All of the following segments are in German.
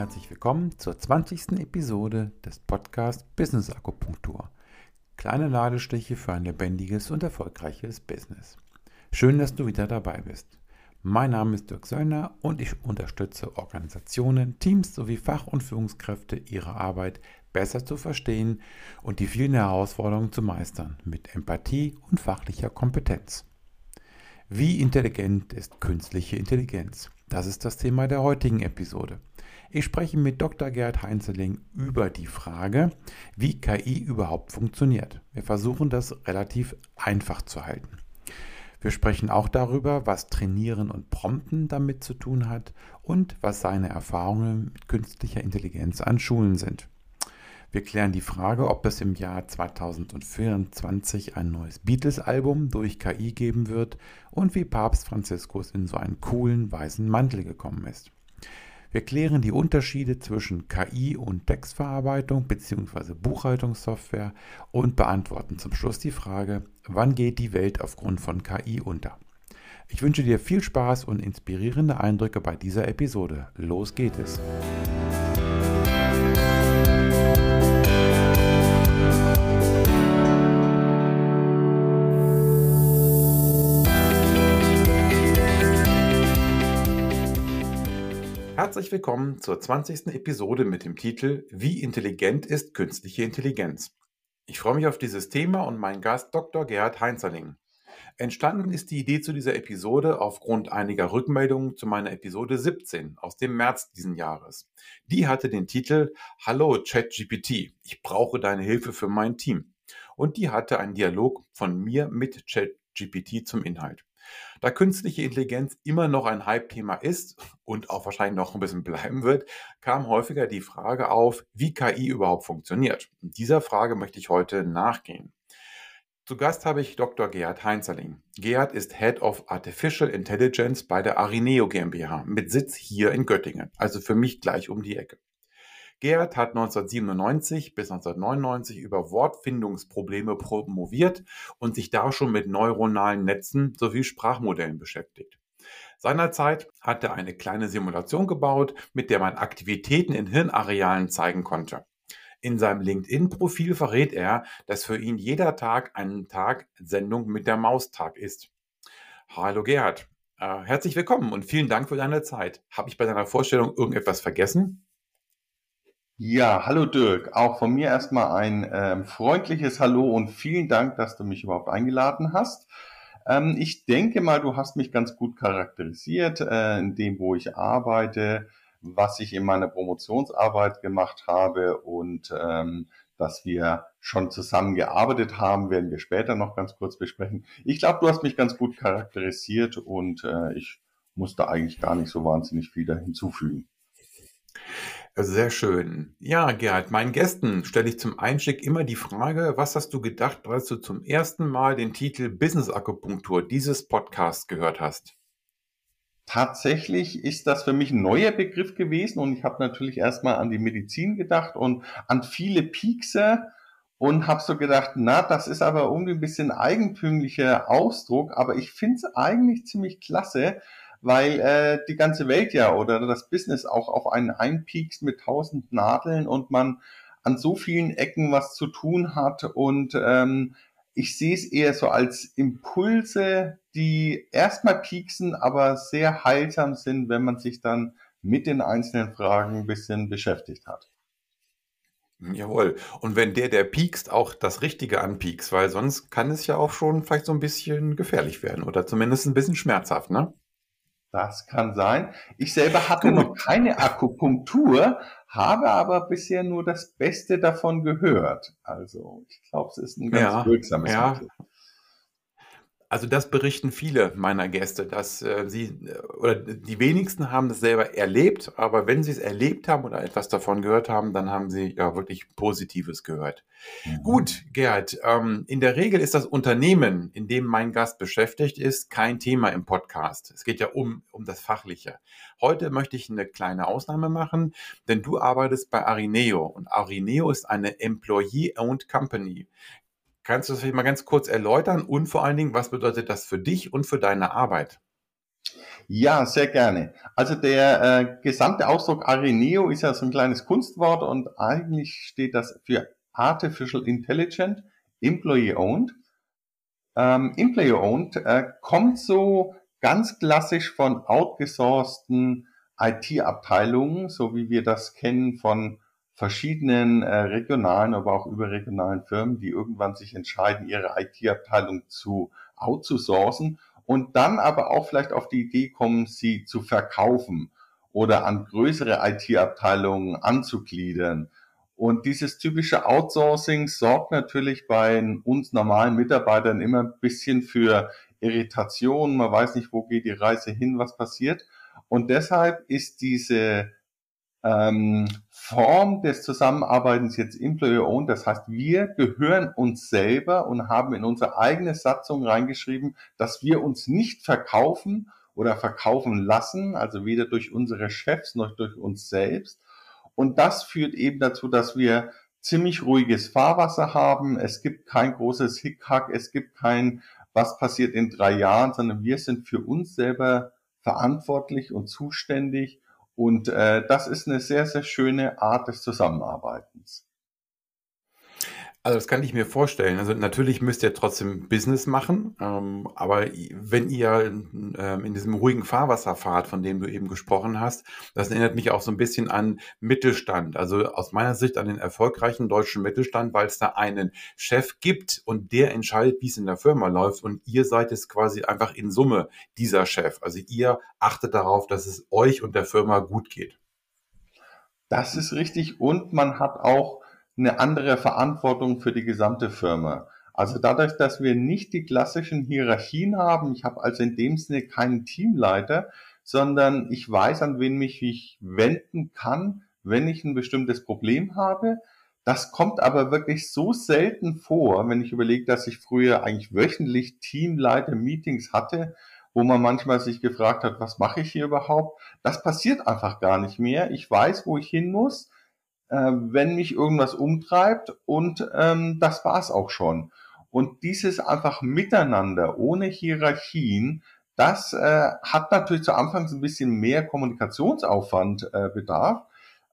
Herzlich willkommen zur 20. Episode des Podcasts Business Akupunktur. Kleine Ladestiche für ein lebendiges und erfolgreiches Business. Schön, dass du wieder dabei bist. Mein Name ist Dirk Söllner und ich unterstütze Organisationen, Teams sowie Fach- und Führungskräfte, ihre Arbeit besser zu verstehen und die vielen Herausforderungen zu meistern mit Empathie und fachlicher Kompetenz. Wie intelligent ist künstliche Intelligenz? Das ist das Thema der heutigen Episode. Ich spreche mit Dr. Gerd Heinzeling über die Frage, wie KI überhaupt funktioniert. Wir versuchen das relativ einfach zu halten. Wir sprechen auch darüber, was Trainieren und Prompten damit zu tun hat und was seine Erfahrungen mit künstlicher Intelligenz an Schulen sind. Wir klären die Frage, ob es im Jahr 2024 ein neues Beatles-Album durch KI geben wird und wie Papst Franziskus in so einen coolen weißen Mantel gekommen ist. Wir klären die Unterschiede zwischen KI und Textverarbeitung bzw. Buchhaltungssoftware und beantworten zum Schluss die Frage, wann geht die Welt aufgrund von KI unter? Ich wünsche dir viel Spaß und inspirierende Eindrücke bei dieser Episode. Los geht es! Herzlich willkommen zur 20. Episode mit dem Titel Wie intelligent ist künstliche Intelligenz? Ich freue mich auf dieses Thema und meinen Gast Dr. Gerhard Heinzerling. Entstanden ist die Idee zu dieser Episode aufgrund einiger Rückmeldungen zu meiner Episode 17 aus dem März diesen Jahres. Die hatte den Titel Hallo ChatGPT, ich brauche deine Hilfe für mein Team. Und die hatte einen Dialog von mir mit ChatGPT zum Inhalt. Da künstliche Intelligenz immer noch ein Hype-Thema ist und auch wahrscheinlich noch ein bisschen bleiben wird, kam häufiger die Frage auf, wie KI überhaupt funktioniert. Und dieser Frage möchte ich heute nachgehen. Zu Gast habe ich Dr. Gerhard Heinzerling. Gerhard ist Head of Artificial Intelligence bei der Arineo GmbH mit Sitz hier in Göttingen, also für mich gleich um die Ecke. Gerhard hat 1997 bis 1999 über Wortfindungsprobleme promoviert und sich da schon mit neuronalen Netzen sowie Sprachmodellen beschäftigt. Seinerzeit hat er eine kleine Simulation gebaut, mit der man Aktivitäten in Hirnarealen zeigen konnte. In seinem LinkedIn-Profil verrät er, dass für ihn jeder Tag ein Tag Sendung mit der Maustag ist. Hallo Gerhard, äh, herzlich willkommen und vielen Dank für deine Zeit. Habe ich bei deiner Vorstellung irgendetwas vergessen? Ja, hallo Dirk. Auch von mir erstmal ein ähm, freundliches Hallo und vielen Dank, dass du mich überhaupt eingeladen hast. Ähm, ich denke mal, du hast mich ganz gut charakterisiert äh, in dem, wo ich arbeite, was ich in meiner Promotionsarbeit gemacht habe und ähm, dass wir schon zusammen gearbeitet haben, werden wir später noch ganz kurz besprechen. Ich glaube, du hast mich ganz gut charakterisiert und äh, ich musste eigentlich gar nicht so wahnsinnig viel da hinzufügen. Sehr schön. Ja, Gerhard, meinen Gästen stelle ich zum Einstieg immer die Frage, was hast du gedacht, als du zum ersten Mal den Titel Business Akupunktur dieses Podcasts gehört hast? Tatsächlich ist das für mich ein neuer Begriff gewesen und ich habe natürlich erstmal an die Medizin gedacht und an viele Piekse und habe so gedacht, na, das ist aber irgendwie ein bisschen eigentümlicher Ausdruck, aber ich finde es eigentlich ziemlich klasse, weil äh, die ganze Welt ja oder das Business auch auf einen einpiekst mit tausend Nadeln und man an so vielen Ecken was zu tun hat und ähm, ich sehe es eher so als Impulse, die erstmal pieksen, aber sehr heilsam sind, wenn man sich dann mit den einzelnen Fragen ein bisschen beschäftigt hat. Jawohl. Und wenn der, der piekst, auch das Richtige anpiekst, weil sonst kann es ja auch schon vielleicht so ein bisschen gefährlich werden oder zumindest ein bisschen schmerzhaft, ne? Das kann sein. Ich selber hatte noch keine Akupunktur, habe aber bisher nur das Beste davon gehört. Also ich glaube, es ist ein ganz ja, wirksames ja. Mittel. Also das berichten viele meiner Gäste, dass äh, sie äh, oder die wenigsten haben das selber erlebt, aber wenn sie es erlebt haben oder etwas davon gehört haben, dann haben sie ja wirklich Positives gehört. Mhm. Gut, Gerd, ähm, in der Regel ist das Unternehmen, in dem mein Gast beschäftigt ist, kein Thema im Podcast. Es geht ja um, um das Fachliche. Heute möchte ich eine kleine Ausnahme machen, denn du arbeitest bei Arineo und Arineo ist eine Employee-Owned Company. Kannst du das vielleicht mal ganz kurz erläutern und vor allen Dingen, was bedeutet das für dich und für deine Arbeit? Ja, sehr gerne. Also der äh, gesamte Ausdruck Areneo ist ja so ein kleines Kunstwort und eigentlich steht das für Artificial Intelligent, Employee Owned. Ähm, Employee Owned äh, kommt so ganz klassisch von outgesourcten IT-Abteilungen, so wie wir das kennen von verschiedenen äh, regionalen, aber auch überregionalen Firmen, die irgendwann sich entscheiden, ihre IT-Abteilung zu outzusourcen und dann aber auch vielleicht auf die Idee kommen, sie zu verkaufen oder an größere IT-Abteilungen anzugliedern. Und dieses typische Outsourcing sorgt natürlich bei uns normalen Mitarbeitern immer ein bisschen für Irritation. Man weiß nicht, wo geht die Reise hin, was passiert. Und deshalb ist diese ähm, Form des Zusammenarbeitens jetzt Employer-Owned. Das heißt, wir gehören uns selber und haben in unsere eigene Satzung reingeschrieben, dass wir uns nicht verkaufen oder verkaufen lassen, also weder durch unsere Chefs noch durch uns selbst. Und das führt eben dazu, dass wir ziemlich ruhiges Fahrwasser haben. Es gibt kein großes Hickhack, es gibt kein, was passiert in drei Jahren, sondern wir sind für uns selber verantwortlich und zuständig und äh, das ist eine sehr, sehr schöne Art des Zusammenarbeitens. Also das kann ich mir vorstellen. Also natürlich müsst ihr trotzdem Business machen, ähm, aber wenn ihr ähm, in diesem ruhigen Fahrwasser fahrt, von dem du eben gesprochen hast, das erinnert mich auch so ein bisschen an Mittelstand. Also aus meiner Sicht an den erfolgreichen deutschen Mittelstand, weil es da einen Chef gibt und der entscheidet, wie es in der Firma läuft und ihr seid es quasi einfach in Summe dieser Chef. Also ihr achtet darauf, dass es euch und der Firma gut geht. Das ist richtig und man hat auch eine andere Verantwortung für die gesamte Firma. Also dadurch, dass wir nicht die klassischen Hierarchien haben, ich habe also in dem Sinne keinen Teamleiter, sondern ich weiß, an wen mich ich wenden kann, wenn ich ein bestimmtes Problem habe. Das kommt aber wirklich so selten vor, wenn ich überlege, dass ich früher eigentlich wöchentlich Teamleiter-Meetings hatte, wo man manchmal sich gefragt hat, was mache ich hier überhaupt? Das passiert einfach gar nicht mehr. Ich weiß, wo ich hin muss äh, wenn mich irgendwas umtreibt und ähm, das war's auch schon. Und dieses einfach miteinander, ohne Hierarchien, das äh, hat natürlich zu Anfangs ein bisschen mehr Kommunikationsaufwand äh, bedarf.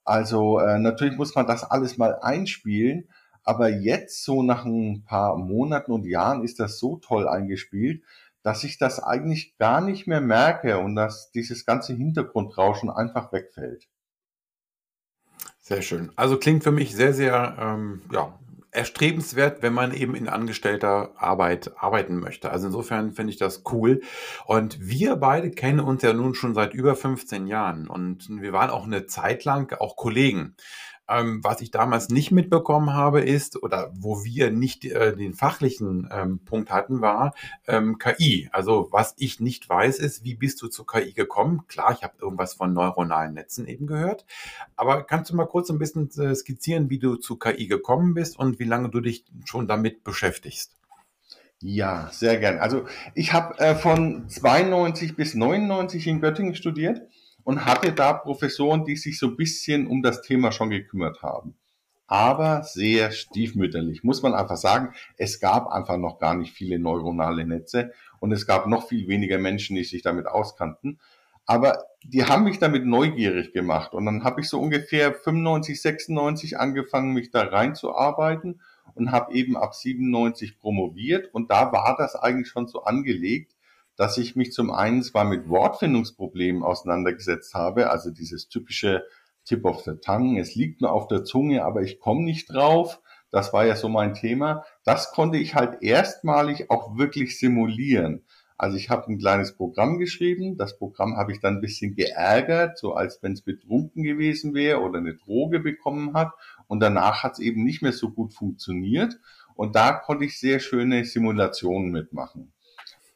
Also äh, natürlich muss man das alles mal einspielen, aber jetzt so nach ein paar Monaten und Jahren ist das so toll eingespielt, dass ich das eigentlich gar nicht mehr merke und dass dieses ganze Hintergrundrauschen einfach wegfällt. Sehr schön. Also klingt für mich sehr, sehr ähm, ja, erstrebenswert, wenn man eben in angestellter Arbeit arbeiten möchte. Also insofern finde ich das cool. Und wir beide kennen uns ja nun schon seit über 15 Jahren und wir waren auch eine Zeit lang auch Kollegen. Ähm, was ich damals nicht mitbekommen habe, ist, oder wo wir nicht äh, den fachlichen ähm, Punkt hatten, war ähm, KI. Also was ich nicht weiß, ist, wie bist du zu KI gekommen? Klar, ich habe irgendwas von neuronalen Netzen eben gehört. Aber kannst du mal kurz ein bisschen äh, skizzieren, wie du zu KI gekommen bist und wie lange du dich schon damit beschäftigst? Ja, sehr gern. Also ich habe äh, von 92 bis 99 in Göttingen studiert und hatte da Professoren, die sich so ein bisschen um das Thema schon gekümmert haben. Aber sehr stiefmütterlich, muss man einfach sagen. Es gab einfach noch gar nicht viele neuronale Netze und es gab noch viel weniger Menschen, die sich damit auskannten. Aber die haben mich damit neugierig gemacht und dann habe ich so ungefähr 95, 96 angefangen, mich da reinzuarbeiten und habe eben ab 97 promoviert und da war das eigentlich schon so angelegt, dass ich mich zum einen zwar mit Wortfindungsproblemen auseinandergesetzt habe, also dieses typische Tip of the Tongue, es liegt mir auf der Zunge, aber ich komme nicht drauf. Das war ja so mein Thema. Das konnte ich halt erstmalig auch wirklich simulieren. Also ich habe ein kleines Programm geschrieben. Das Programm habe ich dann ein bisschen geärgert, so als wenn es betrunken gewesen wäre oder eine Droge bekommen hat. Und danach hat es eben nicht mehr so gut funktioniert. Und da konnte ich sehr schöne Simulationen mitmachen.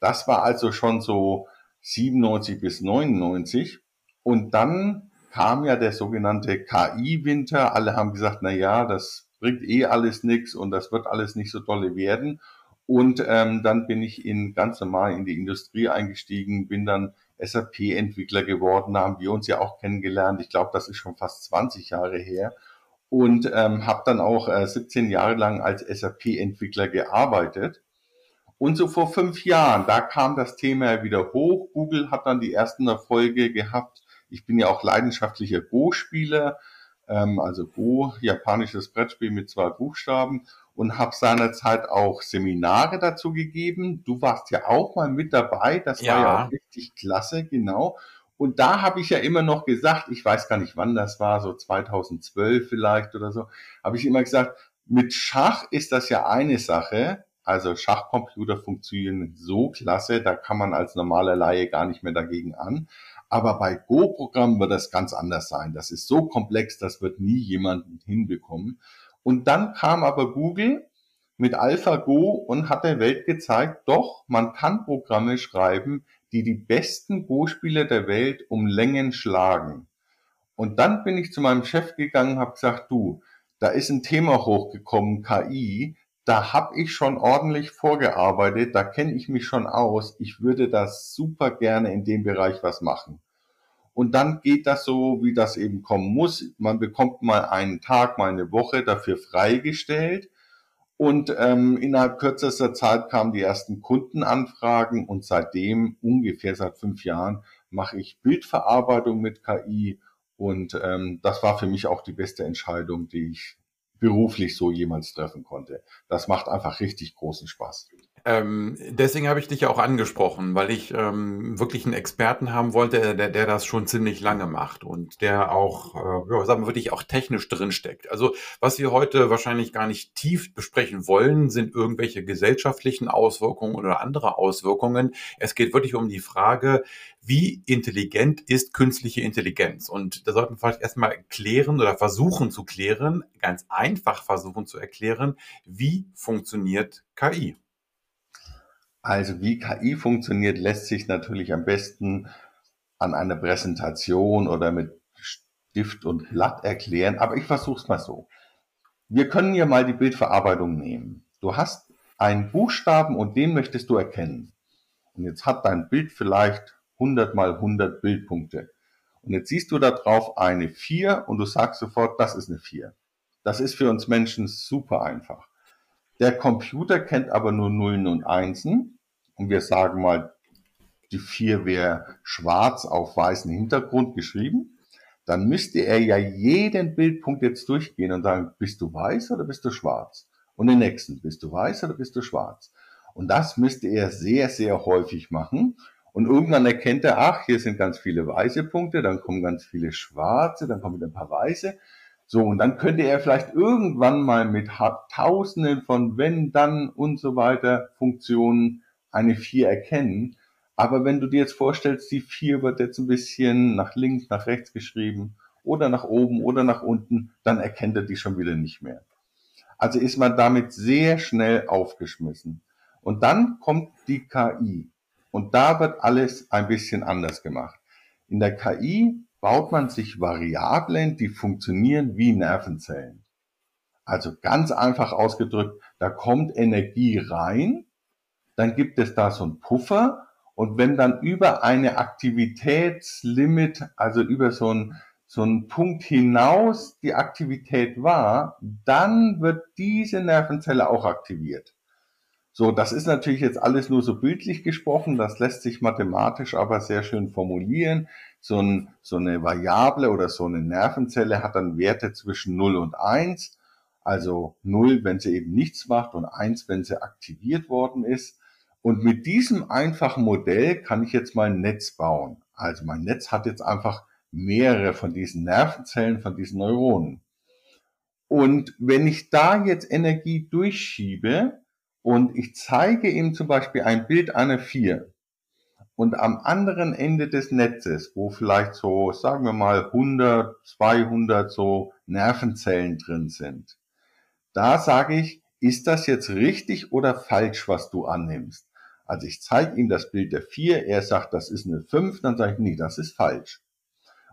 Das war also schon so 97 bis 99. Und dann kam ja der sogenannte KI-Winter. Alle haben gesagt, na ja, das bringt eh alles nichts und das wird alles nicht so tolle werden. Und ähm, dann bin ich in ganz normal in die Industrie eingestiegen, bin dann SAP-Entwickler geworden, da haben wir uns ja auch kennengelernt. Ich glaube, das ist schon fast 20 Jahre her. Und ähm, habe dann auch äh, 17 Jahre lang als SAP-Entwickler gearbeitet Und so vor fünf Jahren, da kam das Thema wieder hoch. Google hat dann die ersten Erfolge gehabt. Ich bin ja auch leidenschaftlicher Go-Spieler, ähm, also Go, japanisches Brettspiel mit zwei Buchstaben und habe seinerzeit auch Seminare dazu gegeben. Du warst ja auch mal mit dabei, das ja. war ja auch richtig klasse, genau. Und da habe ich ja immer noch gesagt, ich weiß gar nicht, wann das war, so 2012 vielleicht oder so, habe ich immer gesagt, mit Schach ist das ja eine Sache. Also Schachcomputer funktionieren so klasse, da kann man als normaler Laie gar nicht mehr dagegen an. Aber bei Go-Programmen wird das ganz anders sein. Das ist so komplex, das wird nie jemand hinbekommen. Und dann kam aber Google mit AlphaGo und hat der Welt gezeigt, doch, man kann Programme schreiben, die die besten Go-Spieler der Welt um Längen schlagen. Und dann bin ich zu meinem Chef gegangen, habe gesagt, du, da ist ein Thema hochgekommen, KI, da habe ich schon ordentlich vorgearbeitet, da kenne ich mich schon aus, ich würde das super gerne in dem Bereich was machen. Und dann geht das so, wie das eben kommen muss. Man bekommt mal einen Tag, mal eine Woche dafür freigestellt und ähm, innerhalb kürzester Zeit kamen die ersten Kundenanfragen und seitdem, ungefähr seit fünf Jahren, mache ich Bildverarbeitung mit KI. Und ähm, das war für mich auch die beste Entscheidung, die ich beruflich so jemals treffen konnte. Das macht einfach richtig großen Spaß. Ähm, deswegen habe ich dich ja auch angesprochen, weil ich ähm, wirklich einen Experten haben wollte, der, der das schon ziemlich lange macht und der auch, äh, ja, sagen wir wirklich auch technisch drinsteckt. Also was wir heute wahrscheinlich gar nicht tief besprechen wollen, sind irgendwelche gesellschaftlichen Auswirkungen oder andere Auswirkungen. Es geht wirklich um die Frage, wie intelligent ist künstliche Intelligenz? Und da sollten wir vielleicht erstmal klären oder versuchen zu klären, ganz einfach versuchen zu erklären, wie funktioniert KI? Also wie KI funktioniert, lässt sich natürlich am besten an einer Präsentation oder mit Stift und Blatt erklären, aber ich versuche es mal so. Wir können ja mal die Bildverarbeitung nehmen. Du hast einen Buchstaben und den möchtest du erkennen. Und jetzt hat dein Bild vielleicht 100 mal 100 Bildpunkte. Und jetzt siehst du da drauf eine 4 und du sagst sofort, das ist eine 4. Das ist für uns Menschen super einfach. Der Computer kennt aber nur Nullen und Einsen. Und wir sagen mal, die 4 wäre schwarz auf weißen Hintergrund geschrieben. Dann müsste er ja jeden Bildpunkt jetzt durchgehen und sagen, bist du weiß oder bist du schwarz? Und den nächsten, bist du weiß oder bist du schwarz? Und das müsste er sehr, sehr häufig machen. Und irgendwann erkennt er, ach, hier sind ganz viele weiße Punkte, dann kommen ganz viele schwarze, dann kommen wieder ein paar weiße. So, und dann könnte er vielleicht irgendwann mal mit Tausenden von wenn, dann und so weiter Funktionen eine 4 erkennen. Aber wenn du dir jetzt vorstellst, die 4 wird jetzt ein bisschen nach links, nach rechts geschrieben oder nach oben oder nach unten, dann erkennt er die schon wieder nicht mehr. Also ist man damit sehr schnell aufgeschmissen. Und dann kommt die KI. Und da wird alles ein bisschen anders gemacht. In der KI baut man sich Variablen, die funktionieren wie Nervenzellen. Also ganz einfach ausgedrückt, da kommt Energie rein, dann gibt es da so einen Puffer und wenn dann über eine Aktivitätslimit, also über so einen, so einen Punkt hinaus die Aktivität war, dann wird diese Nervenzelle auch aktiviert. So, das ist natürlich jetzt alles nur so bildlich gesprochen, das lässt sich mathematisch aber sehr schön formulieren. So, ein, so eine Variable oder so eine Nervenzelle hat dann Werte zwischen 0 und 1, also 0, wenn sie eben nichts macht und 1, wenn sie aktiviert worden ist. Und mit diesem einfachen Modell kann ich jetzt mein Netz bauen. Also mein Netz hat jetzt einfach mehrere von diesen Nervenzellen, von diesen Neuronen. Und wenn ich da jetzt Energie durchschiebe, und ich zeige ihm zum Beispiel ein Bild einer 4 und am anderen Ende des Netzes, wo vielleicht so, sagen wir mal 100, 200 so Nervenzellen drin sind, da sage ich, ist das jetzt richtig oder falsch, was du annimmst? Also ich zeige ihm das Bild der 4, er sagt, das ist eine 5, dann sage ich, nee, das ist falsch.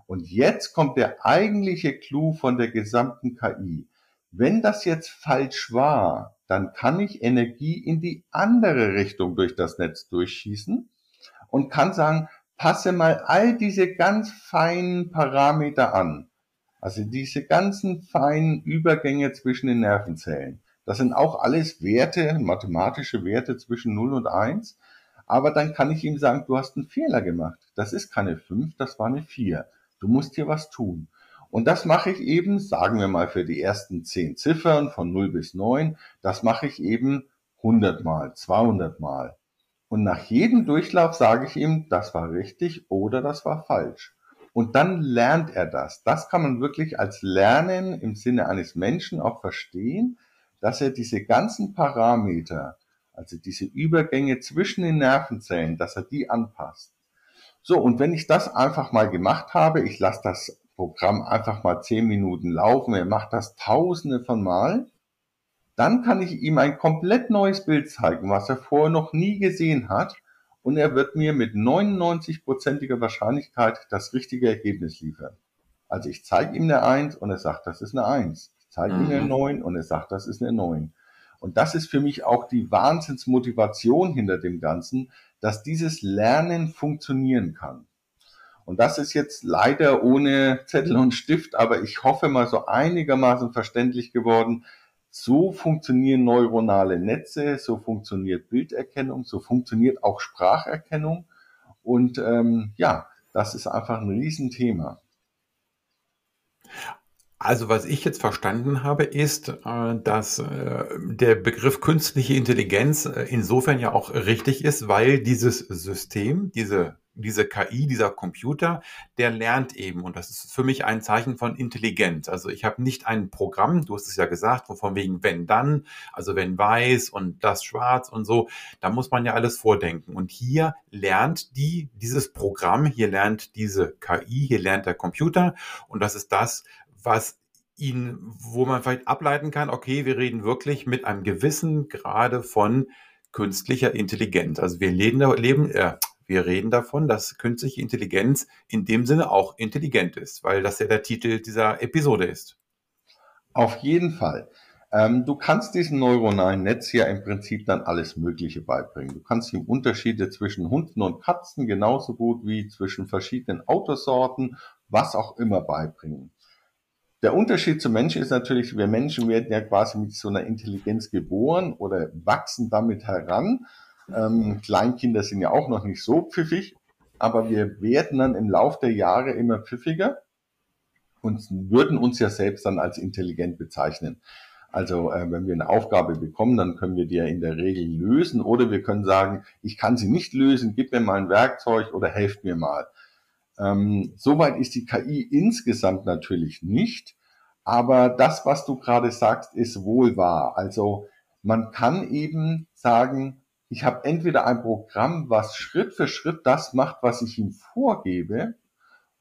Und jetzt kommt der eigentliche Clou von der gesamten KI. Wenn das jetzt falsch war, dann kann ich Energie in die andere Richtung durch das Netz durchschießen und kann sagen, passe mal all diese ganz feinen Parameter an. Also diese ganzen feinen Übergänge zwischen den Nervenzellen. Das sind auch alles Werte, mathematische Werte zwischen 0 und 1. Aber dann kann ich ihm sagen, du hast einen Fehler gemacht. Das ist keine 5, das war eine 4. Du musst hier was tun. Und das mache ich eben, sagen wir mal für die ersten 10 Ziffern von 0 bis 9, das mache ich eben 100 mal, 200 mal. Und nach jedem Durchlauf sage ich ihm, das war richtig oder das war falsch. Und dann lernt er das. Das kann man wirklich als Lernen im Sinne eines Menschen auch verstehen, dass er diese ganzen Parameter, also diese Übergänge zwischen den Nervenzellen, dass er die anpasst. So, und wenn ich das einfach mal gemacht habe, ich lasse das Programm einfach mal zehn Minuten laufen, er macht das tausende von Mal, dann kann ich ihm ein komplett neues Bild zeigen, was er vorher noch nie gesehen hat und er wird mir mit 99%iger Wahrscheinlichkeit das richtige Ergebnis liefern. Also ich zeige ihm eine 1 und er sagt, das ist eine 1. Ich zeige mhm. ihm eine 9 und er sagt, das ist eine 9. Und das ist für mich auch die Wahnsinnsmotivation hinter dem Ganzen, dass dieses Lernen funktionieren kann. Und das ist jetzt leider ohne Zettel und Stift, aber ich hoffe mal so einigermaßen verständlich geworden, so funktionieren neuronale Netze, so funktioniert Bilderkennung, so funktioniert auch Spracherkennung. Und ähm, ja, das ist einfach ein Riesenthema. Also was ich jetzt verstanden habe, ist, äh, dass äh, der Begriff künstliche Intelligenz äh, insofern ja auch richtig ist, weil dieses System, diese diese KI, dieser Computer, der lernt eben. Und das ist für mich ein Zeichen von Intelligenz. Also ich habe nicht ein Programm, du hast es ja gesagt, von wegen wenn dann, also wenn weiß und das schwarz und so, da muss man ja alles vordenken. Und hier lernt die, dieses Programm, hier lernt diese KI, hier lernt der Computer. Und das ist das, was ihn, wo man vielleicht ableiten kann, okay, wir reden wirklich mit einem gewissen Grade von künstlicher Intelligenz. Also wir leben, leben äh, wir reden davon, dass künstliche Intelligenz in dem Sinne auch intelligent ist, weil das ja der Titel dieser Episode ist. Auf jeden Fall. Ähm, du kannst diesem neuronalen Netz ja im Prinzip dann alles Mögliche beibringen. Du kannst ihm Unterschiede zwischen Hunden und Katzen genauso gut wie zwischen verschiedenen Autosorten, was auch immer beibringen. Der Unterschied zum Menschen ist natürlich, wir Menschen werden ja quasi mit so einer Intelligenz geboren oder wachsen damit heran. Ähm, Kleinkinder sind ja auch noch nicht so pfiffig, aber wir werden dann im Lauf der Jahre immer pfiffiger und würden uns ja selbst dann als intelligent bezeichnen. Also äh, wenn wir eine Aufgabe bekommen, dann können wir die ja in der Regel lösen oder wir können sagen, ich kann sie nicht lösen, gib mir mal ein Werkzeug oder helft mir mal. Ähm, Soweit ist die KI insgesamt natürlich nicht, aber das, was du gerade sagst, ist wohl wahr. Also man kann eben sagen, ich habe entweder ein Programm, was Schritt für Schritt das macht, was ich ihm vorgebe,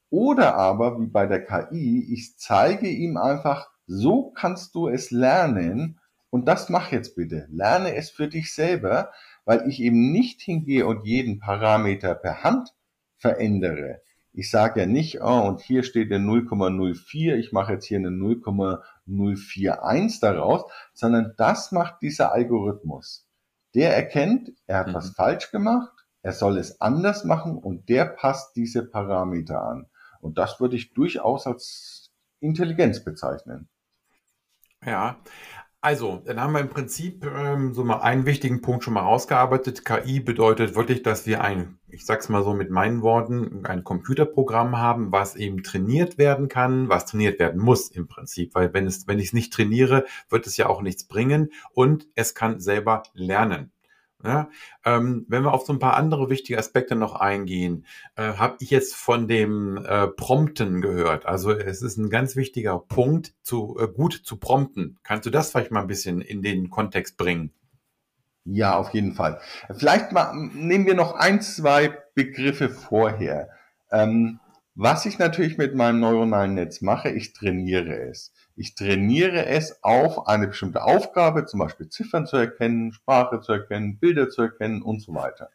oder aber, wie bei der KI, ich zeige ihm einfach, so kannst du es lernen und das mach jetzt bitte. Lerne es für dich selber, weil ich eben nicht hingehe und jeden Parameter per Hand verändere. Ich sage ja nicht, oh, und hier steht der 0,04, ich mache jetzt hier eine 0,041 daraus, sondern das macht dieser Algorithmus. Der erkennt, er hat mhm. was falsch gemacht, er soll es anders machen und der passt diese Parameter an. Und das würde ich durchaus als Intelligenz bezeichnen. Ja, also, dann haben wir im Prinzip ähm, so mal einen wichtigen Punkt schon mal rausgearbeitet. KI bedeutet wirklich, dass wir ein, ich sag's mal so mit meinen Worten, ein Computerprogramm haben, was eben trainiert werden kann, was trainiert werden muss im Prinzip, weil wenn es, wenn ich es nicht trainiere, wird es ja auch nichts bringen und es kann selber lernen. Ja, ähm, wenn wir auf so ein paar andere wichtige Aspekte noch eingehen, äh, habe ich jetzt von dem äh, Prompten gehört. Also es ist ein ganz wichtiger Punkt, zu äh, gut zu prompten. Kannst du das vielleicht mal ein bisschen in den Kontext bringen? Ja, auf jeden Fall. Vielleicht mal, nehmen wir noch ein, zwei Begriffe vorher. Ähm, was ich natürlich mit meinem neuronalen Netz mache, ich trainiere es. Ich trainiere es auf eine bestimmte Aufgabe, zum Beispiel Ziffern zu erkennen, Sprache zu erkennen, Bilder zu erkennen und so weiter.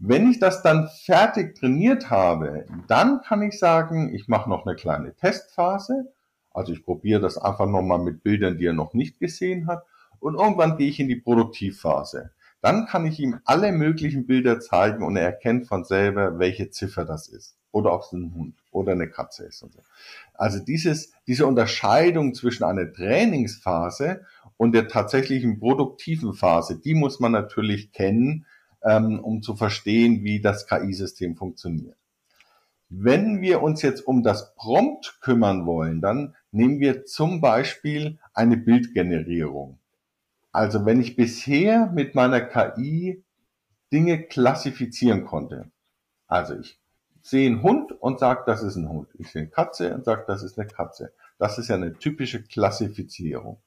Wenn ich das dann fertig trainiert habe, dann kann ich sagen, ich mache noch eine kleine Testphase. Also ich probiere das einfach nochmal mit Bildern, die er noch nicht gesehen hat. Und irgendwann gehe ich in die Produktivphase. Dann kann ich ihm alle möglichen Bilder zeigen und er erkennt von selber, welche Ziffer das ist oder ob es ein Hund oder eine Katze ist und so. Also dieses, diese Unterscheidung zwischen einer Trainingsphase und der tatsächlichen produktiven Phase, die muss man natürlich kennen, ähm, um zu verstehen, wie das KI-System funktioniert. Wenn wir uns jetzt um das Prompt kümmern wollen, dann nehmen wir zum Beispiel eine Bildgenerierung. Also wenn ich bisher mit meiner KI Dinge klassifizieren konnte, also ich sehe einen Hund und sage, das ist ein Hund. Ich sehe eine Katze und sage, das ist eine Katze. Das ist ja eine typische Klassifizierung.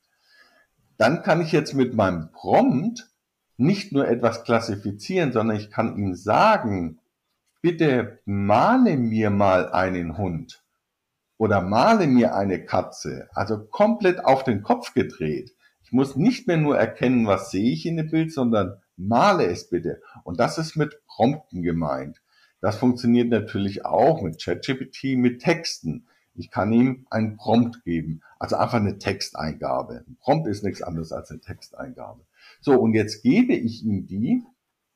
Dann kann ich jetzt mit meinem Prompt nicht nur etwas klassifizieren, sondern ich kann ihm sagen, bitte male mir mal einen Hund oder male mir eine Katze, also komplett auf den Kopf gedreht. Ich muss nicht mehr nur erkennen, was sehe ich in dem Bild, sondern male es bitte. Und das ist mit Prompten gemeint. Das funktioniert natürlich auch mit ChatGPT, mit Texten. Ich kann ihm einen Prompt geben, also einfach eine Texteingabe. Ein Prompt ist nichts anderes als eine Texteingabe. So, und jetzt gebe ich ihm die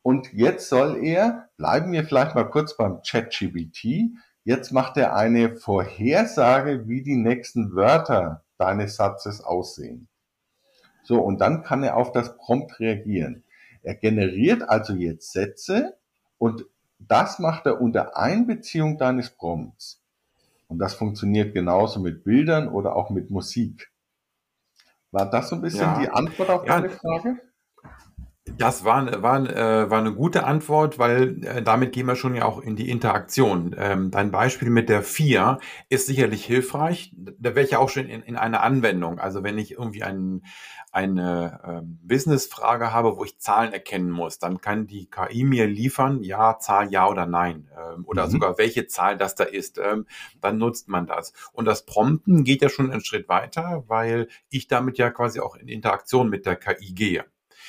und jetzt soll er, bleiben wir vielleicht mal kurz beim ChatGPT, jetzt macht er eine Vorhersage, wie die nächsten Wörter deines Satzes aussehen. So, und dann kann er auf das Prompt reagieren. Er generiert also jetzt Sätze und das macht er unter Einbeziehung deines Prompts. Und das funktioniert genauso mit Bildern oder auch mit Musik. War das so ein bisschen ja. die Antwort auf ja. deine Frage? Das war, war, äh, war eine gute Antwort, weil äh, damit gehen wir schon ja auch in die Interaktion. Ähm, dein Beispiel mit der 4 ist sicherlich hilfreich. Da wäre ich ja auch schon in, in einer Anwendung. Also wenn ich irgendwie ein, eine ähm, Business-Frage habe, wo ich Zahlen erkennen muss, dann kann die KI mir liefern, ja, Zahl, ja oder nein. Ähm, oder mhm. sogar welche Zahl das da ist. Ähm, dann nutzt man das. Und das Prompten geht ja schon einen Schritt weiter, weil ich damit ja quasi auch in Interaktion mit der KI gehe.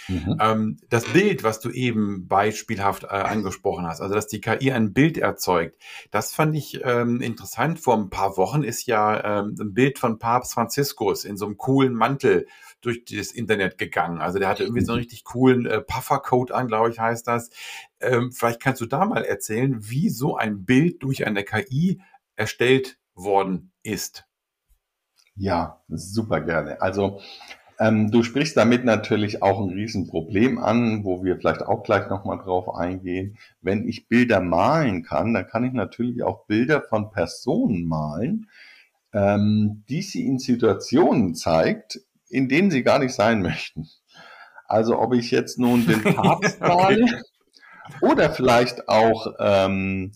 Mhm. Ähm, das Bild, was du eben beispielhaft äh, angesprochen hast, also dass die KI ein Bild erzeugt, das fand ich ähm, interessant. Vor ein paar Wochen ist ja ähm, ein Bild von Papst Franziskus in so einem coolen Mantel durch das Internet gegangen. Also der hatte irgendwie so einen mhm. richtig coolen äh, Puffercoat an, glaube ich, heißt das. Ähm, vielleicht kannst du da mal erzählen, wie so ein Bild durch eine KI erstellt worden ist. Ja, super gerne. Also ähm, du sprichst damit natürlich auch ein Riesenproblem an, wo wir vielleicht auch gleich nochmal drauf eingehen. Wenn ich Bilder malen kann, dann kann ich natürlich auch Bilder von Personen malen, ähm, die sie in Situationen zeigt, in denen sie gar nicht sein möchten. Also ob ich jetzt nun den Papst male okay. oder vielleicht auch ähm,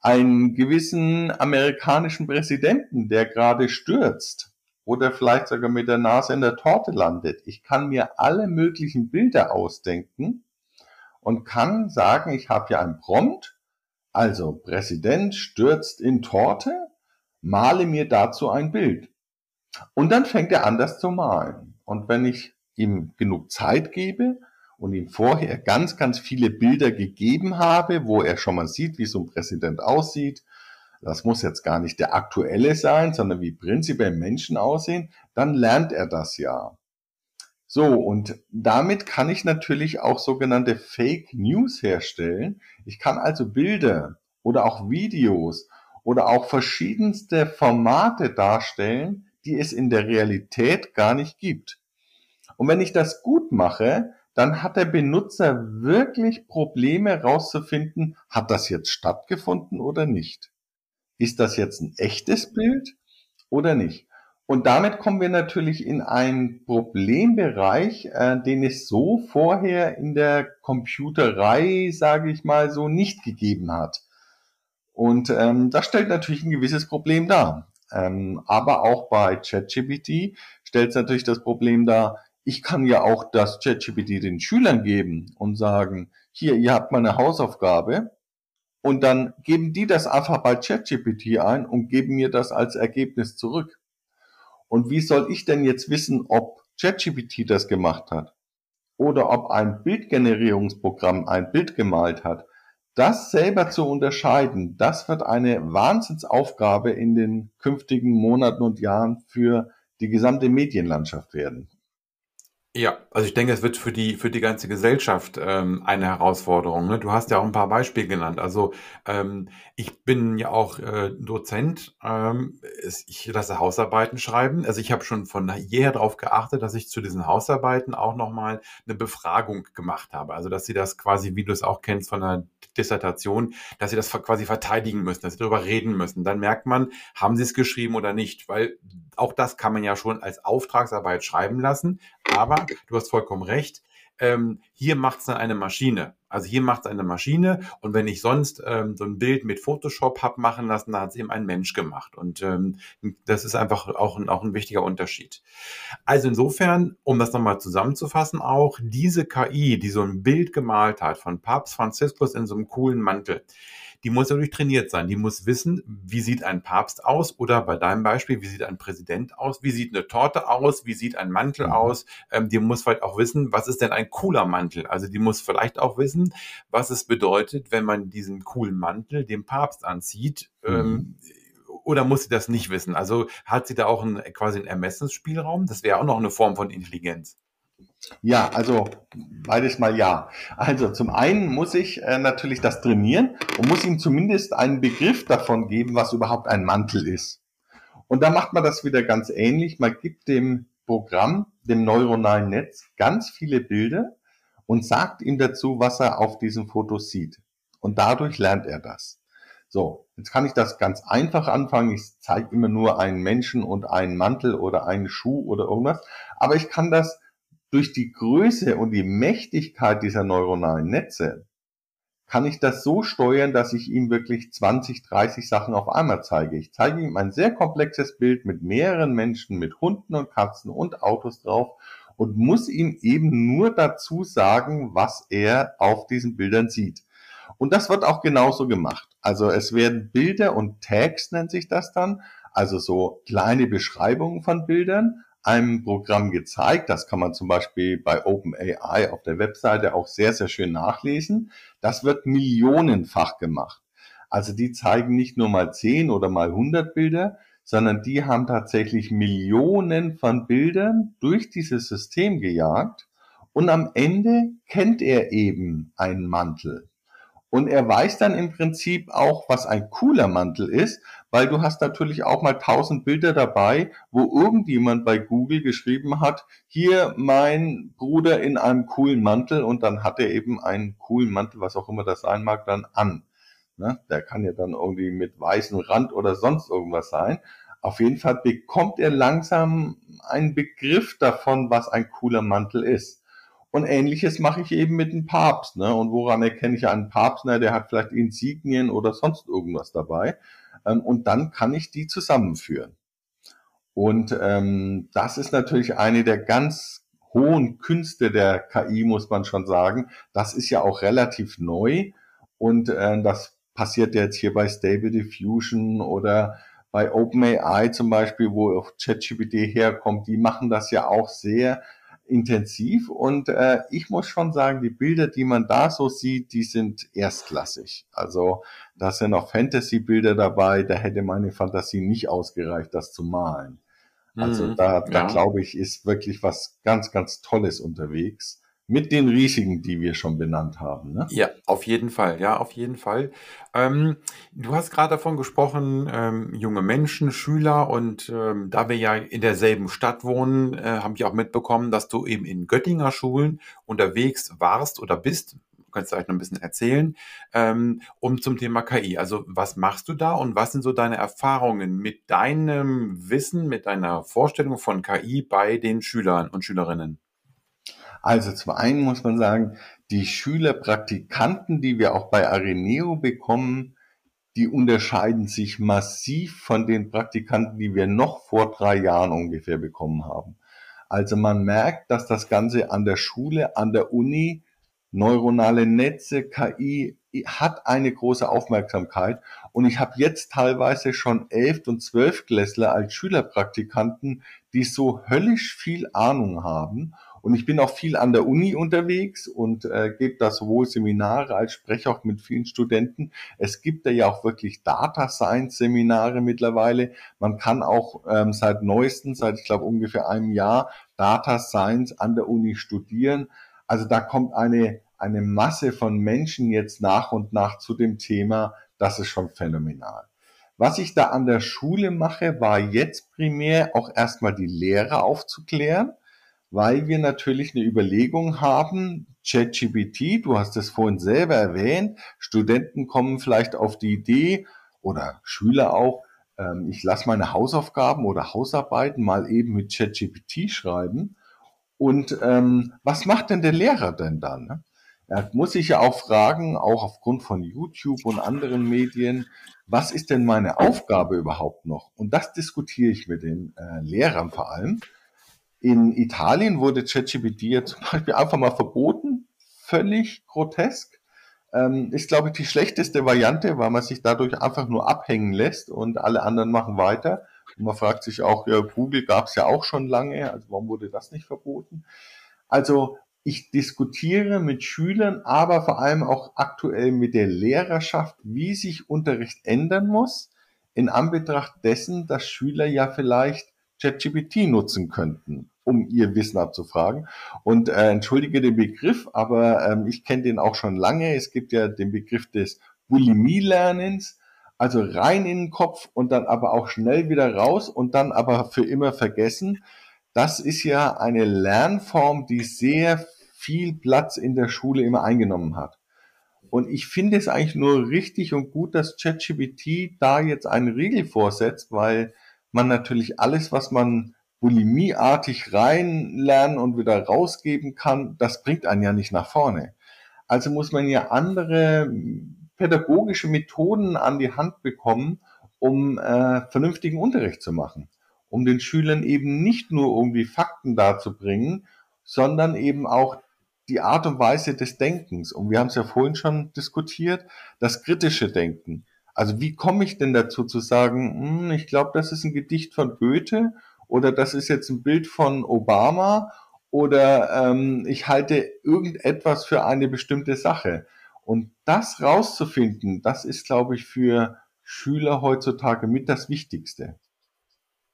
einen gewissen amerikanischen Präsidenten, der gerade stürzt oder vielleicht sogar mit der Nase in der Torte landet. Ich kann mir alle möglichen Bilder ausdenken und kann sagen, ich habe ja ein Prompt, also Präsident stürzt in Torte, male mir dazu ein Bild. Und dann fängt er an, das zu malen. Und wenn ich ihm genug Zeit gebe und ihm vorher ganz, ganz viele Bilder gegeben habe, wo er schon mal sieht, wie so ein Präsident aussieht, das muss jetzt gar nicht der aktuelle sein, sondern wie prinzipiell Menschen aussehen, dann lernt er das ja. So, und damit kann ich natürlich auch sogenannte Fake News herstellen. Ich kann also Bilder oder auch Videos oder auch verschiedenste Formate darstellen, die es in der Realität gar nicht gibt. Und wenn ich das gut mache, dann hat der Benutzer wirklich Probleme herauszufinden, hat das jetzt stattgefunden oder nicht ist das jetzt ein echtes Bild oder nicht? Und damit kommen wir natürlich in einen Problembereich, äh, den es so vorher in der Computerei, sage ich mal so, nicht gegeben hat. Und ähm, das stellt natürlich ein gewisses Problem dar. Ähm, aber auch bei ChatGPT stellt es natürlich das Problem dar, ich kann ja auch das ChatGPT den Schülern geben und sagen, hier, ihr habt mal eine Hausaufgabe und dann geben die das einfach bei ChatGPT ein und geben mir das als Ergebnis zurück. Und wie soll ich denn jetzt wissen, ob ChatGPT das gemacht hat oder ob ein Bildgenerierungsprogramm ein Bild gemalt hat? Das selber zu unterscheiden, das wird eine Wahnsinnsaufgabe in den künftigen Monaten und Jahren für die gesamte Medienlandschaft werden. Ja, also ich denke, es wird für die, für die ganze Gesellschaft ähm, eine Herausforderung. Ne? Du hast ja auch ein paar Beispiele genannt. Also ähm, ich bin ja auch äh, Dozent. Ähm, ich lasse Hausarbeiten schreiben. Also ich habe schon von jeher darauf geachtet, dass ich zu diesen Hausarbeiten auch nochmal eine Befragung gemacht habe. Also dass sie das quasi, wie du es auch kennst von einer Dissertation, dass sie das quasi verteidigen müssen, dass sie darüber reden müssen. Dann merkt man, haben sie es geschrieben oder nicht. Weil auch das kann man ja schon als Auftragsarbeit schreiben lassen. Aber du hast vollkommen recht. Ähm, hier macht es dann eine Maschine. Also hier macht es eine Maschine und wenn ich sonst ähm, so ein Bild mit Photoshop hab machen lassen, dann hat es eben ein Mensch gemacht. Und ähm, das ist einfach auch ein, auch ein wichtiger Unterschied. Also insofern, um das nochmal zusammenzufassen, auch diese KI, die so ein Bild gemalt hat von Papst Franziskus in so einem coolen Mantel, die muss natürlich trainiert sein. Die muss wissen, wie sieht ein Papst aus oder bei deinem Beispiel, wie sieht ein Präsident aus, wie sieht eine Torte aus, wie sieht ein Mantel mhm. aus. Ähm, die muss vielleicht auch wissen, was ist denn ein cooler Mantel. Also die muss vielleicht auch wissen, was es bedeutet, wenn man diesen coolen Mantel dem Papst anzieht. Ähm, mhm. Ähm, oder muss sie das nicht wissen? Also hat sie da auch einen, quasi einen Ermessensspielraum? Das wäre auch noch eine Form von Intelligenz. Ja, also beides mal ja. Also zum einen muss ich äh, natürlich das trainieren und muss ihm zumindest einen Begriff davon geben, was überhaupt ein Mantel ist. Und da macht man das wieder ganz ähnlich. Man gibt dem Programm, dem neuronalen Netz, ganz viele Bilder und sagt ihm dazu, was er auf diesen Fotos sieht. Und dadurch lernt er das. So, jetzt kann ich das ganz einfach anfangen. Ich zeige immer nur einen Menschen und einen Mantel oder einen Schuh oder irgendwas. Aber ich kann das durch die Größe und die Mächtigkeit dieser neuronalen Netze kann ich das so steuern, dass ich ihm wirklich 20, 30 Sachen auf einmal zeige. Ich zeige ihm ein sehr komplexes Bild mit mehreren Menschen, mit Hunden und Katzen und Autos drauf und muss ihm eben nur dazu sagen, was er auf diesen Bildern sieht. Und das wird auch genauso gemacht. Also es werden Bilder und Tags nennt sich das dann, also so kleine Beschreibungen von Bildern einem Programm gezeigt. Das kann man zum Beispiel bei OpenAI auf der Webseite auch sehr, sehr schön nachlesen. Das wird millionenfach gemacht. Also die zeigen nicht nur mal 10 oder mal 100 Bilder, sondern die haben tatsächlich Millionen von Bildern durch dieses System gejagt. Und am Ende kennt er eben einen Mantel. Und er weiß dann im Prinzip auch, was ein cooler Mantel ist, weil du hast natürlich auch mal tausend Bilder dabei, wo irgendjemand bei Google geschrieben hat, hier mein Bruder in einem coolen Mantel und dann hat er eben einen coolen Mantel, was auch immer das sein mag, dann an. Ne? Der kann ja dann irgendwie mit weißem Rand oder sonst irgendwas sein. Auf jeden Fall bekommt er langsam einen Begriff davon, was ein cooler Mantel ist. Und ähnliches mache ich eben mit dem Papst. Ne? Und woran erkenne ich einen Papst? Na, der hat vielleicht Insignien oder sonst irgendwas dabei. Ähm, und dann kann ich die zusammenführen. Und ähm, das ist natürlich eine der ganz hohen Künste der KI, muss man schon sagen. Das ist ja auch relativ neu. Und äh, das passiert jetzt hier bei Stable Diffusion oder bei OpenAI zum Beispiel, wo auch ChatGPT herkommt. Die machen das ja auch sehr intensiv und äh, ich muss schon sagen, die Bilder, die man da so sieht, die sind erstklassig. Also da sind auch Fantasy-Bilder dabei, da hätte meine Fantasie nicht ausgereicht, das zu malen. Also mhm, da, da ja. glaube ich, ist wirklich was ganz, ganz Tolles unterwegs mit den Risiken, die wir schon benannt haben. Ne? Ja, auf jeden Fall, ja, auf jeden Fall. Ähm, du hast gerade davon gesprochen, ähm, junge Menschen, Schüler und ähm, da wir ja in derselben Stadt wohnen, äh, haben wir auch mitbekommen, dass du eben in Göttinger Schulen unterwegs warst oder bist. Du kannst vielleicht noch ein bisschen erzählen, ähm, um zum Thema KI. Also was machst du da und was sind so deine Erfahrungen mit deinem Wissen, mit deiner Vorstellung von KI bei den Schülern und Schülerinnen? Also zum einen muss man sagen, die Schülerpraktikanten, die wir auch bei Areneo bekommen, die unterscheiden sich massiv von den Praktikanten, die wir noch vor drei Jahren ungefähr bekommen haben. Also man merkt, dass das Ganze an der Schule, an der Uni, neuronale Netze, KI hat eine große Aufmerksamkeit. Und ich habe jetzt teilweise schon elf und zwölf Klässler als Schülerpraktikanten, die so höllisch viel Ahnung haben Und ich bin auch viel an der Uni unterwegs und äh, gebe da sowohl Seminare als spreche auch mit vielen Studenten. Es gibt da ja auch wirklich Data Science Seminare mittlerweile. Man kann auch ähm, seit neuesten, seit ich glaube ungefähr einem Jahr, Data Science an der Uni studieren. Also da kommt eine, eine Masse von Menschen jetzt nach und nach zu dem Thema. Das ist schon phänomenal. Was ich da an der Schule mache, war jetzt primär auch erstmal die Lehrer aufzuklären weil wir natürlich eine Überlegung haben, ChatGPT, du hast es vorhin selber erwähnt, Studenten kommen vielleicht auf die Idee oder Schüler auch, ähm, ich lasse meine Hausaufgaben oder Hausarbeiten mal eben mit ChatGPT schreiben. Und ähm, was macht denn der Lehrer denn dann? Ne? Er muss sich ja auch fragen, auch aufgrund von YouTube und anderen Medien, was ist denn meine Aufgabe überhaupt noch? Und das diskutiere ich mit den äh, Lehrern vor allem. In Italien wurde ChatGPT ja zum Beispiel einfach mal verboten. Völlig grotesk. Ähm, ist, glaube ich, die schlechteste Variante, weil man sich dadurch einfach nur abhängen lässt und alle anderen machen weiter. Und man fragt sich auch, ja, Google gab es ja auch schon lange, also warum wurde das nicht verboten? Also ich diskutiere mit Schülern, aber vor allem auch aktuell mit der Lehrerschaft, wie sich Unterricht ändern muss, in Anbetracht dessen, dass Schüler ja vielleicht ChatGPT nutzen könnten, um ihr Wissen abzufragen. Und äh, entschuldige den Begriff, aber ähm, ich kenne den auch schon lange. Es gibt ja den Begriff des Bulimie-Lernens, also rein in den Kopf und dann aber auch schnell wieder raus und dann aber für immer vergessen. Das ist ja eine Lernform, die sehr viel Platz in der Schule immer eingenommen hat. Und ich finde es eigentlich nur richtig und gut, dass ChatGPT da jetzt einen Riegel vorsetzt, weil man natürlich alles, was man bulimieartig reinlernen und wieder rausgeben kann, das bringt einen ja nicht nach vorne. Also muss man ja andere pädagogische Methoden an die Hand bekommen, um äh, vernünftigen Unterricht zu machen, um den Schülern eben nicht nur irgendwie Fakten darzubringen, sondern eben auch die Art und Weise des Denkens. Und wir haben es ja vorhin schon diskutiert, das kritische Denken. Also wie komme ich denn dazu zu sagen, hm, ich glaube, das ist ein Gedicht von Goethe oder das ist jetzt ein Bild von Obama oder ähm, ich halte irgendetwas für eine bestimmte Sache. Und das rauszufinden, das ist, glaube ich, für Schüler heutzutage mit das Wichtigste.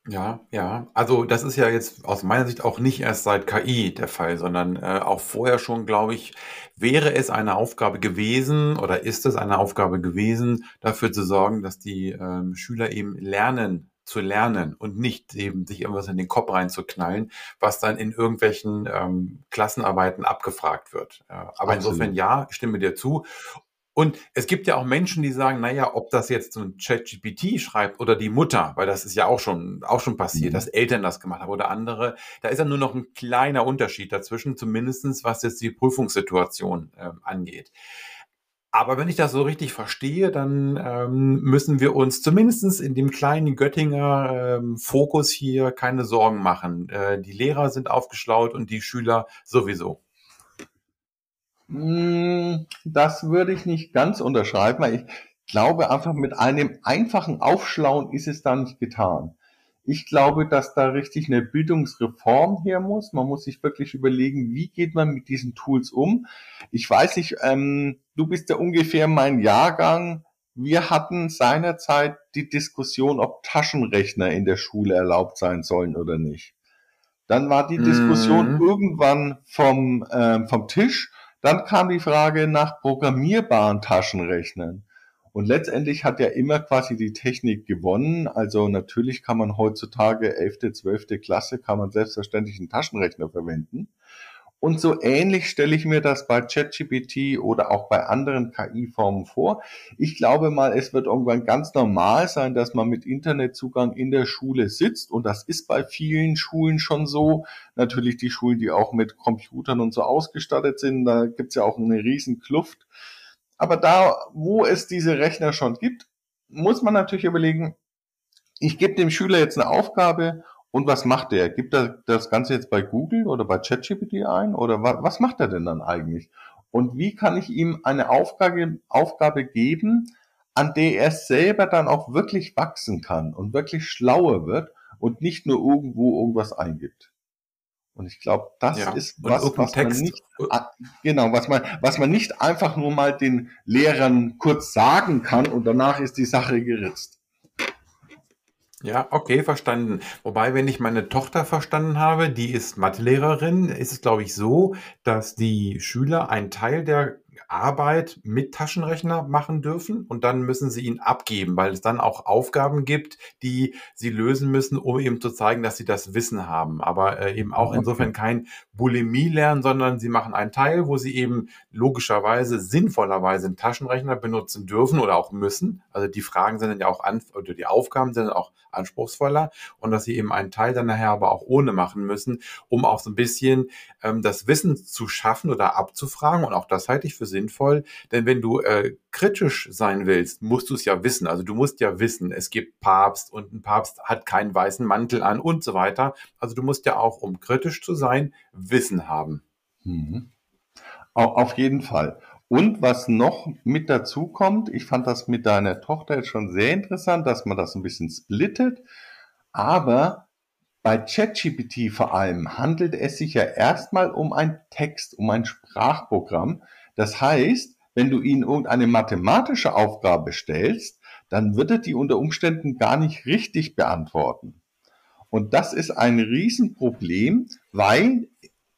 Ja, ja. Also das ist ja jetzt aus meiner Sicht auch nicht erst seit KI der Fall, sondern äh, auch vorher schon, glaube ich, wäre es eine Aufgabe gewesen oder ist es eine Aufgabe gewesen, dafür zu sorgen, dass die ähm, Schüler eben lernen zu lernen und nicht eben sich irgendwas in den Kopf reinzuknallen, was dann in irgendwelchen ähm, Klassenarbeiten abgefragt wird. Äh, aber Absolut. insofern ja, ich stimme dir zu. Und es gibt ja auch Menschen, die sagen, naja, ob das jetzt so ein ChatGPT schreibt oder die Mutter, weil das ist ja auch schon, auch schon passiert, mhm. dass Eltern das gemacht haben oder andere, da ist ja nur noch ein kleiner Unterschied dazwischen, zumindestens was jetzt die Prüfungssituation äh, angeht. Aber wenn ich das so richtig verstehe, dann ähm, müssen wir uns zumindestens in dem kleinen Göttinger ähm, Fokus hier keine Sorgen machen. Äh, die Lehrer sind aufgeschlaut und die Schüler sowieso. Hm, das würde ich nicht ganz unterschreiben, weil ich glaube einfach mit einem einfachen Aufschlauen ist es da nicht getan. Ich glaube, dass da richtig eine Bildungsreform her muss. Man muss sich wirklich überlegen, wie geht man mit diesen Tools um. Ich weiß nicht, ähm, du bist ja ungefähr mein Jahrgang. Wir hatten seinerzeit die Diskussion, ob Taschenrechner in der Schule erlaubt sein sollen oder nicht. Dann war die Diskussion mhm. irgendwann vom, äh, vom Tisch dann kam die Frage nach programmierbaren Taschenrechnern. Und letztendlich hat ja immer quasi die Technik gewonnen. Also natürlich kann man heutzutage 11., 12. Klasse, kann man selbstverständlich einen Taschenrechner verwenden. Und so ähnlich stelle ich mir das bei ChatGPT oder auch bei anderen KI-Formen vor. Ich glaube mal, es wird irgendwann ganz normal sein, dass man mit Internetzugang in der Schule sitzt. Und das ist bei vielen Schulen schon so. Natürlich die Schulen, die auch mit Computern und so ausgestattet sind, da gibt es ja auch eine riesen Kluft. Aber da, wo es diese Rechner schon gibt, muss man natürlich überlegen, ich gebe dem Schüler jetzt eine Aufgabe und was macht der? Gibt er das Ganze jetzt bei Google oder bei ChatGPT ein? Oder wa was macht er denn dann eigentlich? Und wie kann ich ihm eine Aufgabe, Aufgabe geben, an der er selber dann auch wirklich wachsen kann und wirklich schlauer wird und nicht nur irgendwo irgendwas eingibt? Und ich glaube, das ja. ist was, was man nicht, genau, was man, was man nicht einfach nur mal den Lehrern kurz sagen kann und danach ist die Sache geritzt. Ja, okay, verstanden. Wobei, wenn ich meine Tochter verstanden habe, die ist Mathelehrerin, ist es, glaube ich, so, dass die Schüler einen Teil der Arbeit mit Taschenrechner machen dürfen und dann müssen sie ihn abgeben, weil es dann auch Aufgaben gibt, die sie lösen müssen, um eben zu zeigen, dass sie das Wissen haben. Aber äh, eben auch insofern kein Bulimie lernen, sondern sie machen einen Teil, wo sie eben logischerweise, sinnvollerweise einen Taschenrechner benutzen dürfen oder auch müssen. Also die Fragen sind ja auch, an, oder die Aufgaben sind auch anspruchsvoller und dass sie eben einen Teil dann nachher aber auch ohne machen müssen, um auch so ein bisschen ähm, das Wissen zu schaffen oder abzufragen. Und auch das halte ich für sinnvoll, denn wenn du äh, kritisch sein willst, musst du es ja wissen. Also du musst ja wissen, es gibt Papst und ein Papst hat keinen weißen Mantel an und so weiter. Also du musst ja auch, um kritisch zu sein, Wissen haben. Mhm. Auf jeden Fall. Und was noch mit dazu kommt, ich fand das mit deiner Tochter jetzt schon sehr interessant, dass man das ein bisschen splittet. Aber bei ChatGPT vor allem handelt es sich ja erstmal um ein Text, um ein Sprachprogramm. Das heißt, wenn du ihnen irgendeine mathematische Aufgabe stellst, dann wird er die unter Umständen gar nicht richtig beantworten. Und das ist ein Riesenproblem, weil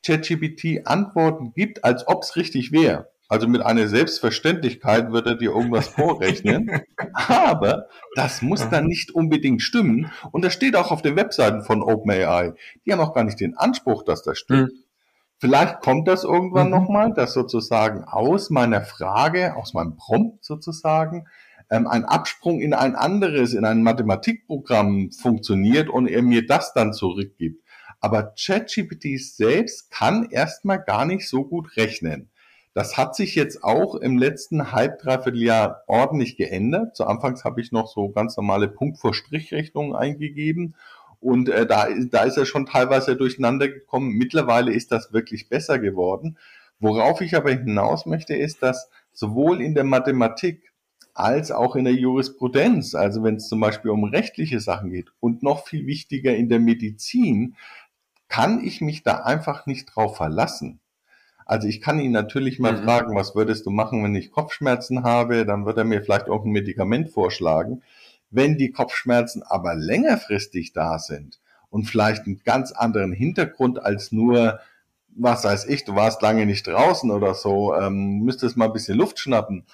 ChatGPT Antworten gibt, als ob es richtig wäre. Also mit einer Selbstverständlichkeit wird er dir irgendwas vorrechnen. Aber das muss dann nicht unbedingt stimmen. Und das steht auch auf den Webseiten von OpenAI. Die haben auch gar nicht den Anspruch, dass das stimmt. Mhm. Vielleicht kommt das irgendwann mhm. nochmal, dass sozusagen aus meiner Frage, aus meinem Prompt sozusagen, ähm, ein Absprung in ein anderes, in ein Mathematikprogramm funktioniert und er mir das dann zurückgibt. Aber ChatGPT selbst kann erstmal gar nicht so gut rechnen. Das hat sich jetzt auch im letzten halb, dreiviertel Jahr ordentlich geändert. Zu Anfangs habe ich noch so ganz normale Punkt vor Strichrechnungen eingegeben und äh, da, da ist er schon teilweise durcheinander gekommen. Mittlerweile ist das wirklich besser geworden. Worauf ich aber hinaus möchte, ist, dass sowohl in der Mathematik als auch in der Jurisprudenz, also wenn es zum Beispiel um rechtliche Sachen geht und noch viel wichtiger in der Medizin, kann ich mich da einfach nicht drauf verlassen. Also ich kann ihn natürlich mal mhm. fragen, was würdest du machen, wenn ich Kopfschmerzen habe? Dann wird er mir vielleicht auch ein Medikament vorschlagen. Wenn die Kopfschmerzen aber längerfristig da sind und vielleicht einen ganz anderen Hintergrund als nur, was weiß ich, du warst lange nicht draußen oder so, ähm, müsstest mal ein bisschen Luft schnappen,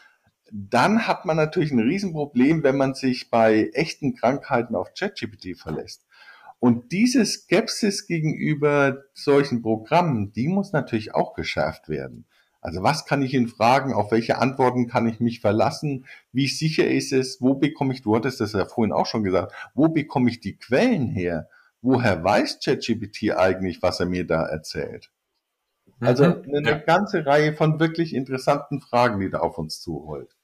dann hat man natürlich ein Riesenproblem, wenn man sich bei echten Krankheiten auf ChatGPT verlässt. Und diese Skepsis gegenüber solchen Programmen, die muss natürlich auch geschärft werden. Also was kann ich ihn fragen? Auf welche Antworten kann ich mich verlassen? Wie sicher ist es? Wo bekomme ich, du hattest das ja vorhin auch schon gesagt, wo bekomme ich die Quellen her? Woher weiß ChatGPT eigentlich, was er mir da erzählt? Also mhm. eine ja. ganze Reihe von wirklich interessanten Fragen, die da auf uns zuholt.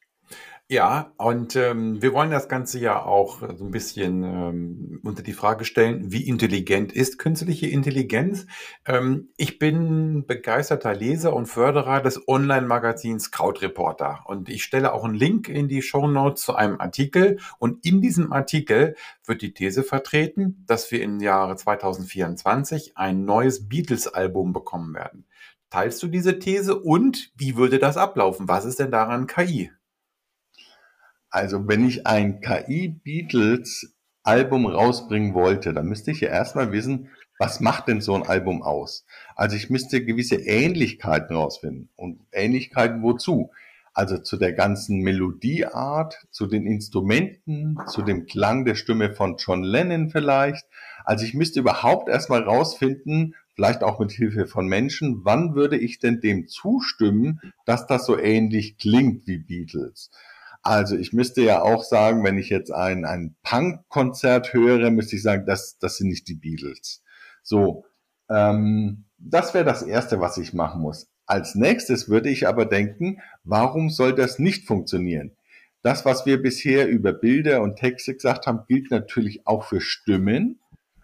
Ja, und ähm, wir wollen das Ganze ja auch so ein bisschen ähm, unter die Frage stellen, wie intelligent ist künstliche Intelligenz? Ähm, ich bin begeisterter Leser und Förderer des Online-Magazins Krautreporter und ich stelle auch einen Link in die Show Notes zu einem Artikel und in diesem Artikel wird die These vertreten, dass wir im Jahre 2024 ein neues Beatles-Album bekommen werden. Teilst du diese These und wie würde das ablaufen? Was ist denn daran KI? Also wenn ich ein KI-Beatles-Album rausbringen wollte, dann müsste ich ja erstmal wissen, was macht denn so ein Album aus? Also ich müsste gewisse Ähnlichkeiten rausfinden. Und Ähnlichkeiten wozu? Also zu der ganzen Melodieart, zu den Instrumenten, zu dem Klang der Stimme von John Lennon vielleicht. Also ich müsste überhaupt erstmal rausfinden, vielleicht auch mit Hilfe von Menschen, wann würde ich denn dem zustimmen, dass das so ähnlich klingt wie Beatles? Also ich müsste ja auch sagen, wenn ich jetzt ein, ein Punk-Konzert höre, müsste ich sagen, das, das sind nicht die Beatles. So, ähm, das wäre das Erste, was ich machen muss. Als nächstes würde ich aber denken, warum soll das nicht funktionieren? Das, was wir bisher über Bilder und Texte gesagt haben, gilt natürlich auch für Stimmen.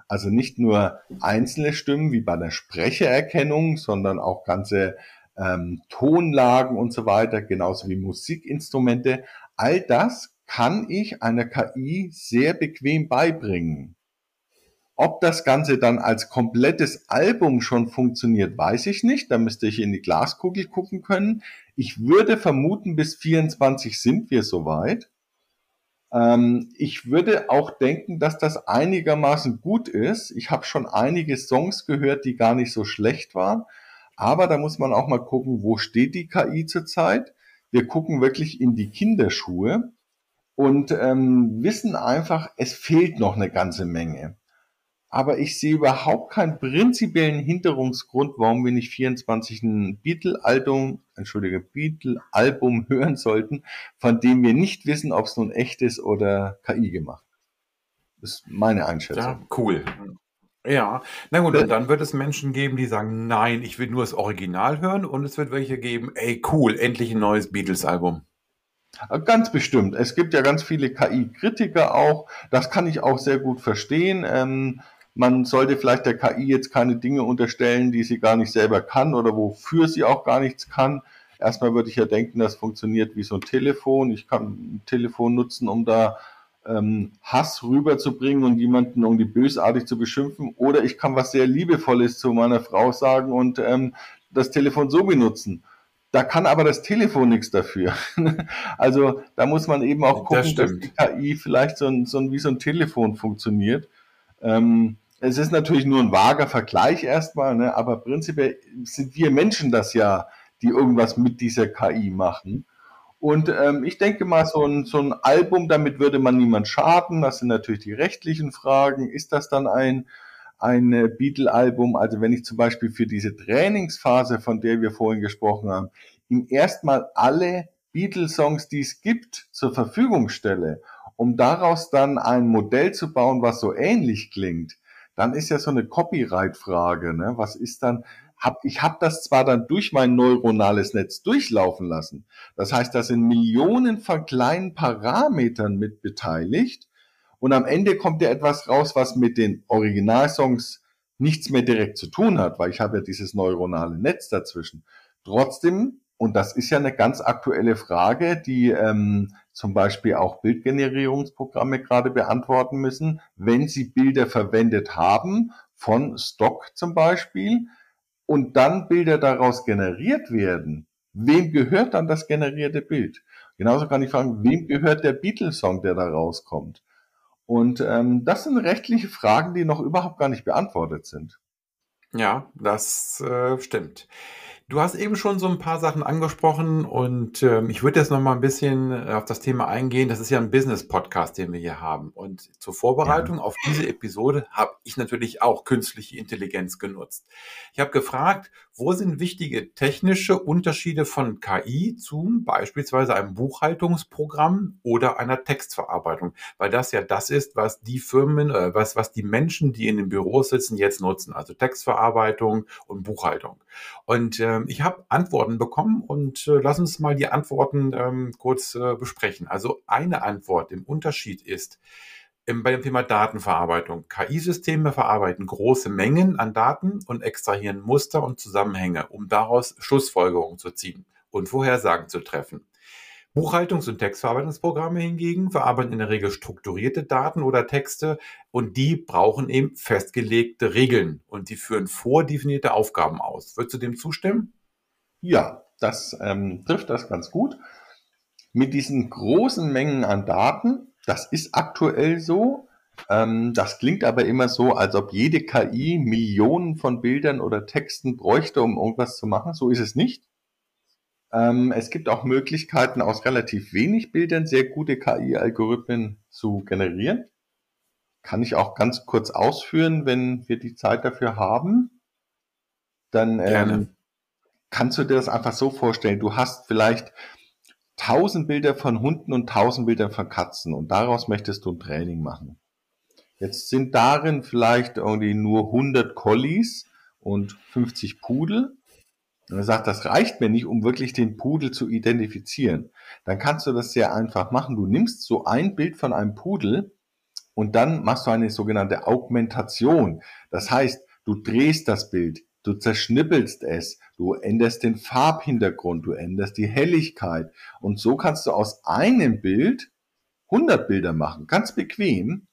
Also nicht nur einzelne Stimmen wie bei der Sprechererkennung, sondern auch ganze ähm, Tonlagen und so weiter, genauso wie Musikinstrumente. All das kann ich einer KI sehr bequem beibringen. Ob das Ganze dann als komplettes Album schon funktioniert, weiß ich nicht. Da müsste ich in die Glaskugel gucken können. Ich würde vermuten, bis 24 sind wir soweit. Ähm, ich würde auch denken, dass das einigermaßen gut ist. Ich habe schon einige Songs gehört, die gar nicht so schlecht waren. Aber da muss man auch mal gucken, wo steht die KI zurzeit. Wir gucken wirklich in die Kinderschuhe und ähm, wissen einfach, es fehlt noch eine ganze Menge. Aber ich sehe überhaupt keinen prinzipiellen Hinderungsgrund, warum wir nicht 24 ein Beatle-Album, entschuldige, Beatle-Album hören sollten, von dem wir nicht wissen, ob es nun echt ist oder KI gemacht. Das ist meine Einschätzung. Ja, cool. Ja, na gut, und dann wird es Menschen geben, die sagen, nein, ich will nur das Original hören und es wird welche geben, ey, cool, endlich ein neues Beatles-Album. Ganz bestimmt. Es gibt ja ganz viele KI-Kritiker auch. Das kann ich auch sehr gut verstehen. Ähm, man sollte vielleicht der KI jetzt keine Dinge unterstellen, die sie gar nicht selber kann oder wofür sie auch gar nichts kann. Erstmal würde ich ja denken, das funktioniert wie so ein Telefon. Ich kann ein Telefon nutzen, um da ähm, Hass rüberzubringen und jemanden irgendwie bösartig zu beschimpfen. Oder ich kann was sehr Liebevolles zu meiner Frau sagen und ähm, das Telefon so benutzen. Da kann aber das Telefon nichts dafür. also da muss man eben auch gucken, das dass die KI vielleicht so, ein, so ein, wie so ein Telefon funktioniert. Ähm, es ist natürlich nur ein vager Vergleich erstmal, ne? aber prinzipiell sind wir Menschen das ja, die irgendwas mit dieser KI machen. Und ähm, ich denke mal, so ein, so ein Album, damit würde man niemand schaden. Das sind natürlich die rechtlichen Fragen. Ist das dann ein, ein Beatle-Album? Also wenn ich zum Beispiel für diese Trainingsphase, von der wir vorhin gesprochen haben, ihm erstmal alle Beatles-Songs, die es gibt, zur Verfügung stelle, um daraus dann ein Modell zu bauen, was so ähnlich klingt, dann ist ja so eine Copyright-Frage. Ne? Was ist dann, hab, ich habe das zwar dann durch mein neuronales Netz durchlaufen lassen. Das heißt, da sind Millionen von kleinen Parametern mit beteiligt. Und am Ende kommt ja etwas raus, was mit den Originalsongs nichts mehr direkt zu tun hat, weil ich habe ja dieses neuronale Netz dazwischen. Trotzdem und das ist ja eine ganz aktuelle Frage, die ähm, zum Beispiel auch Bildgenerierungsprogramme gerade beantworten müssen. Wenn sie Bilder verwendet haben, von Stock zum Beispiel, und dann Bilder daraus generiert werden, wem gehört dann das generierte Bild? Genauso kann ich fragen, wem gehört der Beatles-Song, der da rauskommt? Und ähm, das sind rechtliche Fragen, die noch überhaupt gar nicht beantwortet sind. Ja, das äh, stimmt. Du hast eben schon so ein paar Sachen angesprochen und ähm, ich würde jetzt noch mal ein bisschen äh, auf das Thema eingehen. Das ist ja ein Business-Podcast, den wir hier haben. Und zur Vorbereitung ja. auf diese Episode habe ich natürlich auch künstliche Intelligenz genutzt. Ich habe gefragt, wo sind wichtige technische Unterschiede von KI zu beispielsweise einem Buchhaltungsprogramm oder einer Textverarbeitung? Weil das ja das ist, was die Firmen, äh, was, was die Menschen, die in den Büros sitzen, jetzt nutzen. Also Textverarbeitung und Buchhaltung. Und ähm, ich habe Antworten bekommen und äh, lass uns mal die Antworten ähm, kurz äh, besprechen. Also eine Antwort im Unterschied ist, bei dem Thema Datenverarbeitung. KI-Systeme verarbeiten große Mengen an Daten und extrahieren Muster und Zusammenhänge, um daraus Schlussfolgerungen zu ziehen und Vorhersagen zu treffen. Buchhaltungs- und Textverarbeitungsprogramme hingegen verarbeiten in der Regel strukturierte Daten oder Texte und die brauchen eben festgelegte Regeln und die führen vordefinierte Aufgaben aus. Würdest du dem zustimmen? Ja, das ähm, trifft das ganz gut. Mit diesen großen Mengen an Daten das ist aktuell so. Ähm, das klingt aber immer so, als ob jede KI Millionen von Bildern oder Texten bräuchte, um irgendwas zu machen. So ist es nicht. Ähm, es gibt auch Möglichkeiten, aus relativ wenig Bildern sehr gute KI-Algorithmen zu generieren. Kann ich auch ganz kurz ausführen, wenn wir die Zeit dafür haben. Dann ähm, kannst du dir das einfach so vorstellen. Du hast vielleicht tausend Bilder von Hunden und tausend Bilder von Katzen und daraus möchtest du ein Training machen. Jetzt sind darin vielleicht irgendwie nur 100 Collies und 50 Pudel. Und er sagt, das reicht mir nicht, um wirklich den Pudel zu identifizieren. Dann kannst du das sehr einfach machen. Du nimmst so ein Bild von einem Pudel und dann machst du eine sogenannte Augmentation. Das heißt, du drehst das Bild, Du zerschnippelst es, du änderst den Farbhintergrund, du änderst die Helligkeit und so kannst du aus einem Bild 100 Bilder machen, ganz bequem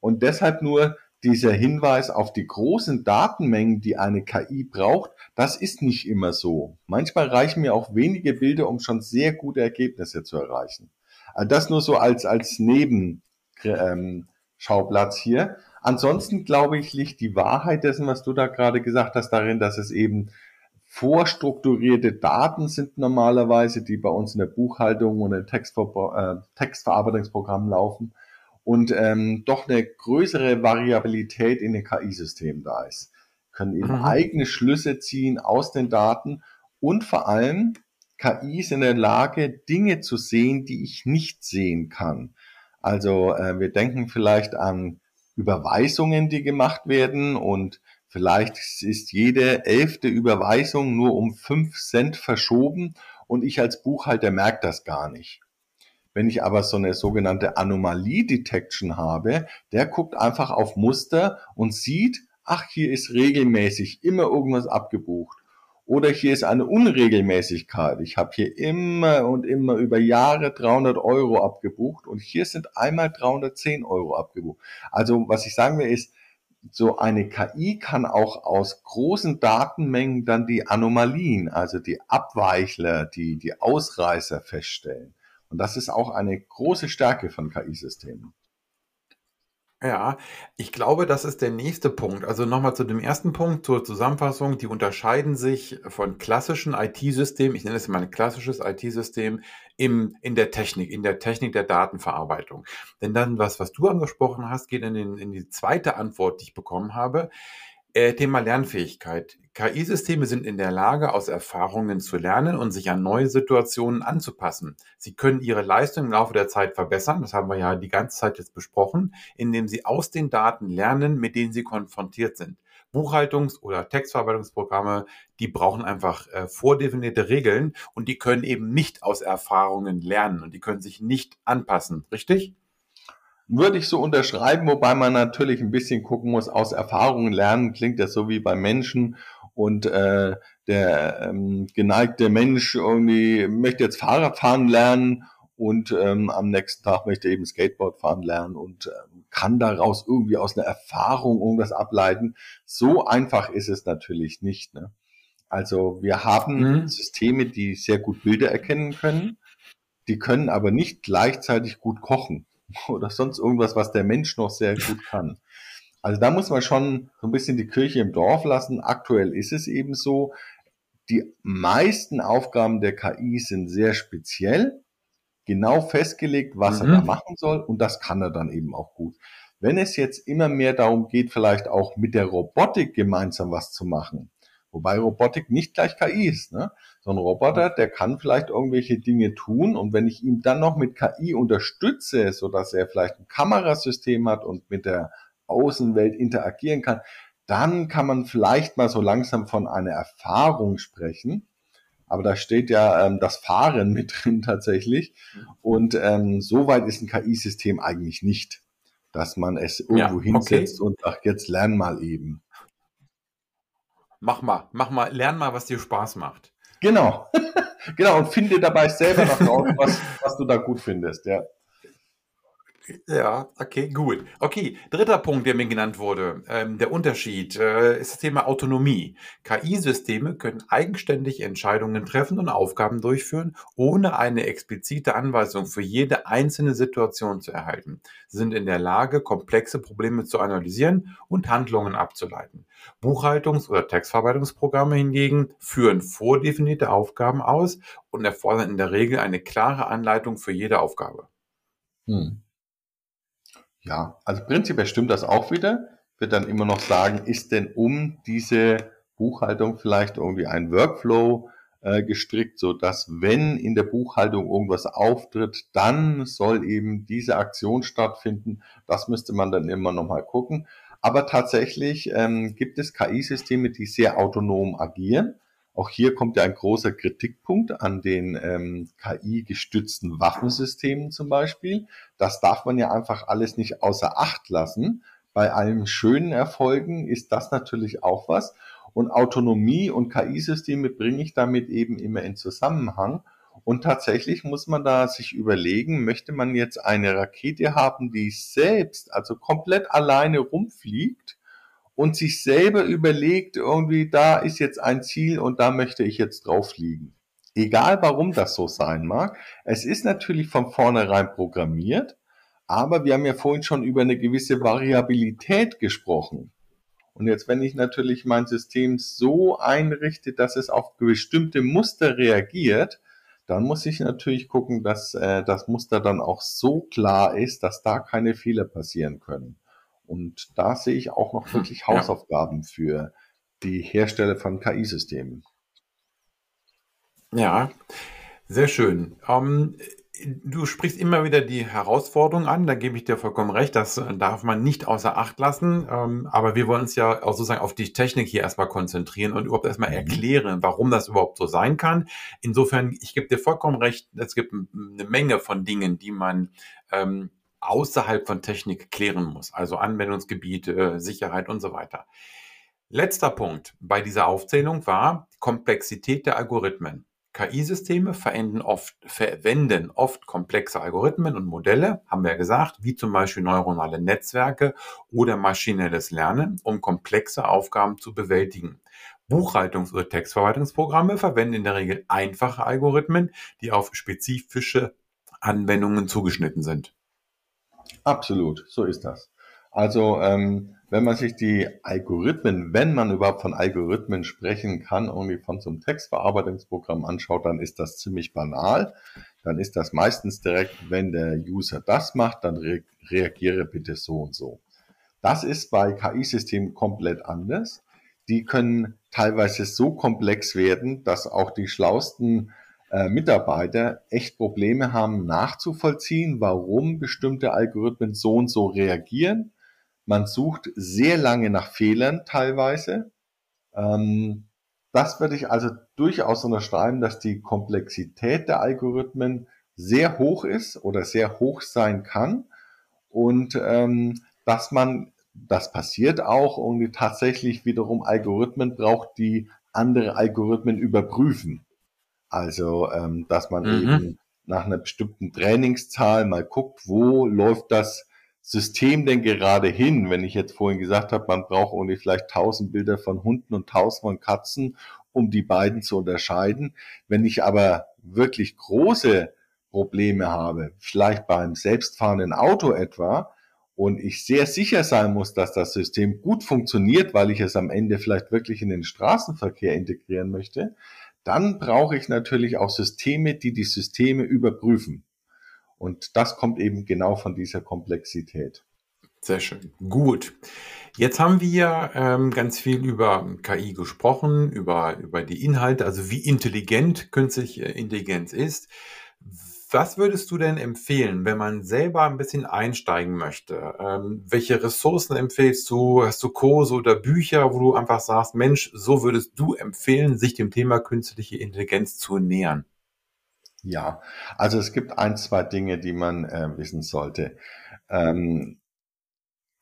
und deshalb nur dieser Hinweis auf die großen Datenmengen, die eine KI braucht, das ist nicht immer so. Manchmal reichen mir auch wenige Bilder, um schon sehr gute Ergebnisse zu erreichen. Also das nur so als, als Nebenschauplatz ähm, hier. Ansonsten glaube ich, liegt die Wahrheit dessen, was du da gerade gesagt hast, darin, dass es eben vorstrukturierte Daten sind normalerweise, die bei uns in der Buchhaltung und in äh, Textverarbeitungsprogrammen laufen und ähm, doch eine größere Variabilität in den KI-Systemen da ist. Können eben mhm. eigene Schlüsse ziehen aus den Daten und vor allem KI ist in der Lage, Dinge zu sehen, die ich nicht sehen kann. Also äh, wir denken vielleicht an Überweisungen, die gemacht werden und Vielleicht ist jede elfte Überweisung nur um fünf Cent verschoben und ich als Buchhalter merke das gar nicht. Wenn ich aber so eine sogenannte Anomalie-Detection habe, der guckt einfach auf Muster und sieht, ach, hier ist regelmäßig immer irgendwas abgebucht. Oder hier ist eine Unregelmäßigkeit. Ich habe hier immer und immer über Jahre 300 Euro abgebucht und hier sind einmal 310 Euro abgebucht. Also was ich sagen will ist, so eine KI kann auch aus großen Datenmengen dann die Anomalien, also die Abweichler, die, die Ausreißer feststellen. Und das ist auch eine große Stärke von KI-Systemen. Ja, ich glaube, das ist der nächste Punkt. Also nochmal zu dem ersten Punkt, zur Zusammenfassung. Die unterscheiden sich von klassischen IT-Systemen, ich nenne es mal ein klassisches IT-System, in der Technik, in der Technik der Datenverarbeitung. Denn dann, was, was du angesprochen hast, geht in, den, in die zweite Antwort, die ich bekommen habe. Äh, Thema Lernfähigkeit. KI-Systeme sind in der Lage, aus Erfahrungen zu lernen und sich an neue Situationen anzupassen. Sie können ihre Leistung im Laufe der Zeit verbessern, das haben wir ja die ganze Zeit jetzt besprochen, indem sie aus den Daten lernen, mit denen sie konfrontiert sind. Buchhaltungs- oder Textverarbeitungsprogramme, die brauchen einfach äh, vordefinierte Regeln und die können eben nicht aus Erfahrungen lernen und die können sich nicht anpassen, richtig? Würde ich so unterschreiben, wobei man natürlich ein bisschen gucken muss, aus Erfahrungen lernen klingt das so wie bei Menschen und äh, der ähm, geneigte Mensch irgendwie möchte jetzt Fahrrad fahren lernen und ähm, am nächsten Tag möchte eben Skateboard fahren lernen und ähm, kann daraus irgendwie aus einer Erfahrung irgendwas ableiten. So einfach ist es natürlich nicht. Ne? Also wir haben mhm. Systeme, die sehr gut Bilder erkennen können, die können aber nicht gleichzeitig gut kochen. oder sonst irgendwas, was der Mensch noch sehr gut kann. Also da muss man schon so ein bisschen die Kirche im Dorf lassen. Aktuell ist es eben so, die meisten Aufgaben der KI sind sehr speziell, genau festgelegt, was mhm. er da machen soll und das kann er dann eben auch gut. Wenn es jetzt immer mehr darum geht, vielleicht auch mit der Robotik gemeinsam was zu machen, Wobei Robotik nicht gleich KI ist. Ne? So ein Roboter, der kann vielleicht irgendwelche Dinge tun und wenn ich ihm dann noch mit KI unterstütze, so dass er vielleicht ein Kamerasystem hat und mit der Außenwelt interagieren kann, dann kann man vielleicht mal so langsam von einer Erfahrung sprechen. Aber da steht ja ähm, das Fahren mit drin tatsächlich. Und ähm, so weit ist ein KI-System eigentlich nicht, dass man es irgendwo ja, okay. hinsetzt und sagt, jetzt lern mal eben. Mach mal, mach mal, lern mal, was dir Spaß macht. Genau. genau, und finde dabei selber noch raus, was, was du da gut findest, ja. Ja, okay, gut. Okay, dritter Punkt, der mir genannt wurde, ähm, der Unterschied äh, ist das Thema Autonomie. KI-Systeme können eigenständig Entscheidungen treffen und Aufgaben durchführen, ohne eine explizite Anweisung für jede einzelne Situation zu erhalten. Sie sind in der Lage, komplexe Probleme zu analysieren und Handlungen abzuleiten. Buchhaltungs- oder Textverarbeitungsprogramme hingegen führen vordefinierte Aufgaben aus und erfordern in der Regel eine klare Anleitung für jede Aufgabe. Hm. Ja, also prinzipiell stimmt das auch wieder. Wird dann immer noch sagen, ist denn um diese Buchhaltung vielleicht irgendwie ein Workflow äh, gestrickt, so dass wenn in der Buchhaltung irgendwas auftritt, dann soll eben diese Aktion stattfinden. Das müsste man dann immer noch mal gucken. Aber tatsächlich ähm, gibt es KI-Systeme, die sehr autonom agieren. Auch hier kommt ja ein großer Kritikpunkt an den ähm, KI-gestützten Waffensystemen zum Beispiel. Das darf man ja einfach alles nicht außer Acht lassen. Bei allen schönen Erfolgen ist das natürlich auch was. Und Autonomie und KI-Systeme bringe ich damit eben immer in Zusammenhang. Und tatsächlich muss man da sich überlegen, möchte man jetzt eine Rakete haben, die selbst, also komplett alleine rumfliegt und sich selber überlegt, irgendwie, da ist jetzt ein Ziel und da möchte ich jetzt drauf fliegen. Egal warum das so sein mag. Es ist natürlich von vornherein programmiert, aber wir haben ja vorhin schon über eine gewisse Variabilität gesprochen. Und jetzt, wenn ich natürlich mein System so einrichte, dass es auf bestimmte Muster reagiert, dann muss ich natürlich gucken, dass äh, das Muster dann auch so klar ist, dass da keine Fehler passieren können. Und da sehe ich auch noch hm, wirklich Hausaufgaben für die Hersteller von KI-Systemen. Ja, sehr schön. Ähm, du sprichst immer wieder die Herausforderung an, da gebe ich dir vollkommen recht, das darf man nicht außer Acht lassen. Ähm, aber wir wollen uns ja auch sozusagen auf die Technik hier erstmal konzentrieren und überhaupt erstmal mhm. erklären, warum das überhaupt so sein kann. Insofern, ich gebe dir vollkommen recht, es gibt eine Menge von Dingen, die man ähm, außerhalb von Technik klären muss, also Anwendungsgebiete, Sicherheit und so weiter. Letzter Punkt bei dieser Aufzählung war Komplexität der Algorithmen. KI-Systeme verwenden oft, verwenden oft komplexe Algorithmen und Modelle, haben wir ja gesagt, wie zum Beispiel neuronale Netzwerke oder maschinelles Lernen, um komplexe Aufgaben zu bewältigen. Buchhaltungs- oder Textverwaltungsprogramme verwenden in der Regel einfache Algorithmen, die auf spezifische Anwendungen zugeschnitten sind. Absolut, so ist das. Also ähm, wenn man sich die Algorithmen, wenn man überhaupt von Algorithmen sprechen kann, irgendwie von so einem Textverarbeitungsprogramm anschaut, dann ist das ziemlich banal. Dann ist das meistens direkt, wenn der User das macht, dann re reagiere bitte so und so. Das ist bei KI-Systemen komplett anders. Die können teilweise so komplex werden, dass auch die schlausten Mitarbeiter echt Probleme haben, nachzuvollziehen, warum bestimmte Algorithmen so und so reagieren man sucht sehr lange nach Fehlern teilweise. Ähm, das würde ich also durchaus unterschreiben, dass die Komplexität der Algorithmen sehr hoch ist oder sehr hoch sein kann und ähm, dass man, das passiert auch, irgendwie tatsächlich wiederum Algorithmen braucht, die andere Algorithmen überprüfen. Also, ähm, dass man mhm. eben nach einer bestimmten Trainingszahl mal guckt, wo läuft das System denn gerade hin, wenn ich jetzt vorhin gesagt habe, man braucht irgendwie vielleicht tausend Bilder von Hunden und tausend von Katzen, um die beiden zu unterscheiden. Wenn ich aber wirklich große Probleme habe, vielleicht beim selbstfahrenden Auto etwa, und ich sehr sicher sein muss, dass das System gut funktioniert, weil ich es am Ende vielleicht wirklich in den Straßenverkehr integrieren möchte, dann brauche ich natürlich auch Systeme, die die Systeme überprüfen. Und das kommt eben genau von dieser Komplexität. Sehr schön. Gut. Jetzt haben wir ähm, ganz viel über KI gesprochen, über, über die Inhalte, also wie intelligent künstliche Intelligenz ist. Was würdest du denn empfehlen, wenn man selber ein bisschen einsteigen möchte? Ähm, welche Ressourcen empfehlst du? Hast du Kurse oder Bücher, wo du einfach sagst, Mensch, so würdest du empfehlen, sich dem Thema künstliche Intelligenz zu nähern? Ja, also es gibt ein, zwei Dinge, die man äh, wissen sollte. Ähm,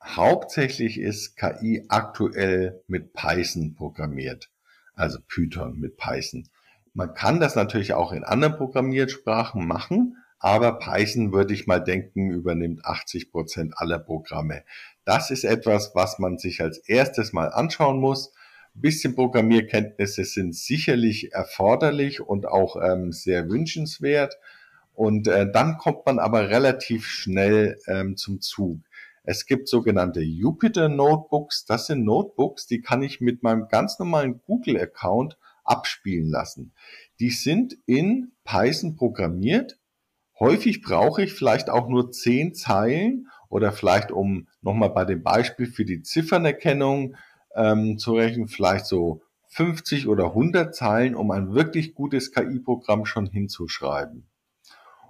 hauptsächlich ist KI aktuell mit Python programmiert, also Python mit Python. Man kann das natürlich auch in anderen Programmiersprachen machen, aber Python würde ich mal denken, übernimmt 80 Prozent aller Programme. Das ist etwas, was man sich als erstes mal anschauen muss bisschen Programmierkenntnisse sind sicherlich erforderlich und auch ähm, sehr wünschenswert. Und äh, dann kommt man aber relativ schnell ähm, zum Zug. Es gibt sogenannte Jupyter Notebooks. Das sind Notebooks, die kann ich mit meinem ganz normalen Google-Account abspielen lassen. Die sind in Python programmiert. Häufig brauche ich vielleicht auch nur zehn Zeilen oder vielleicht um nochmal bei dem Beispiel für die Ziffernerkennung ähm, zu rechnen, vielleicht so 50 oder 100 Zeilen, um ein wirklich gutes KI-Programm schon hinzuschreiben.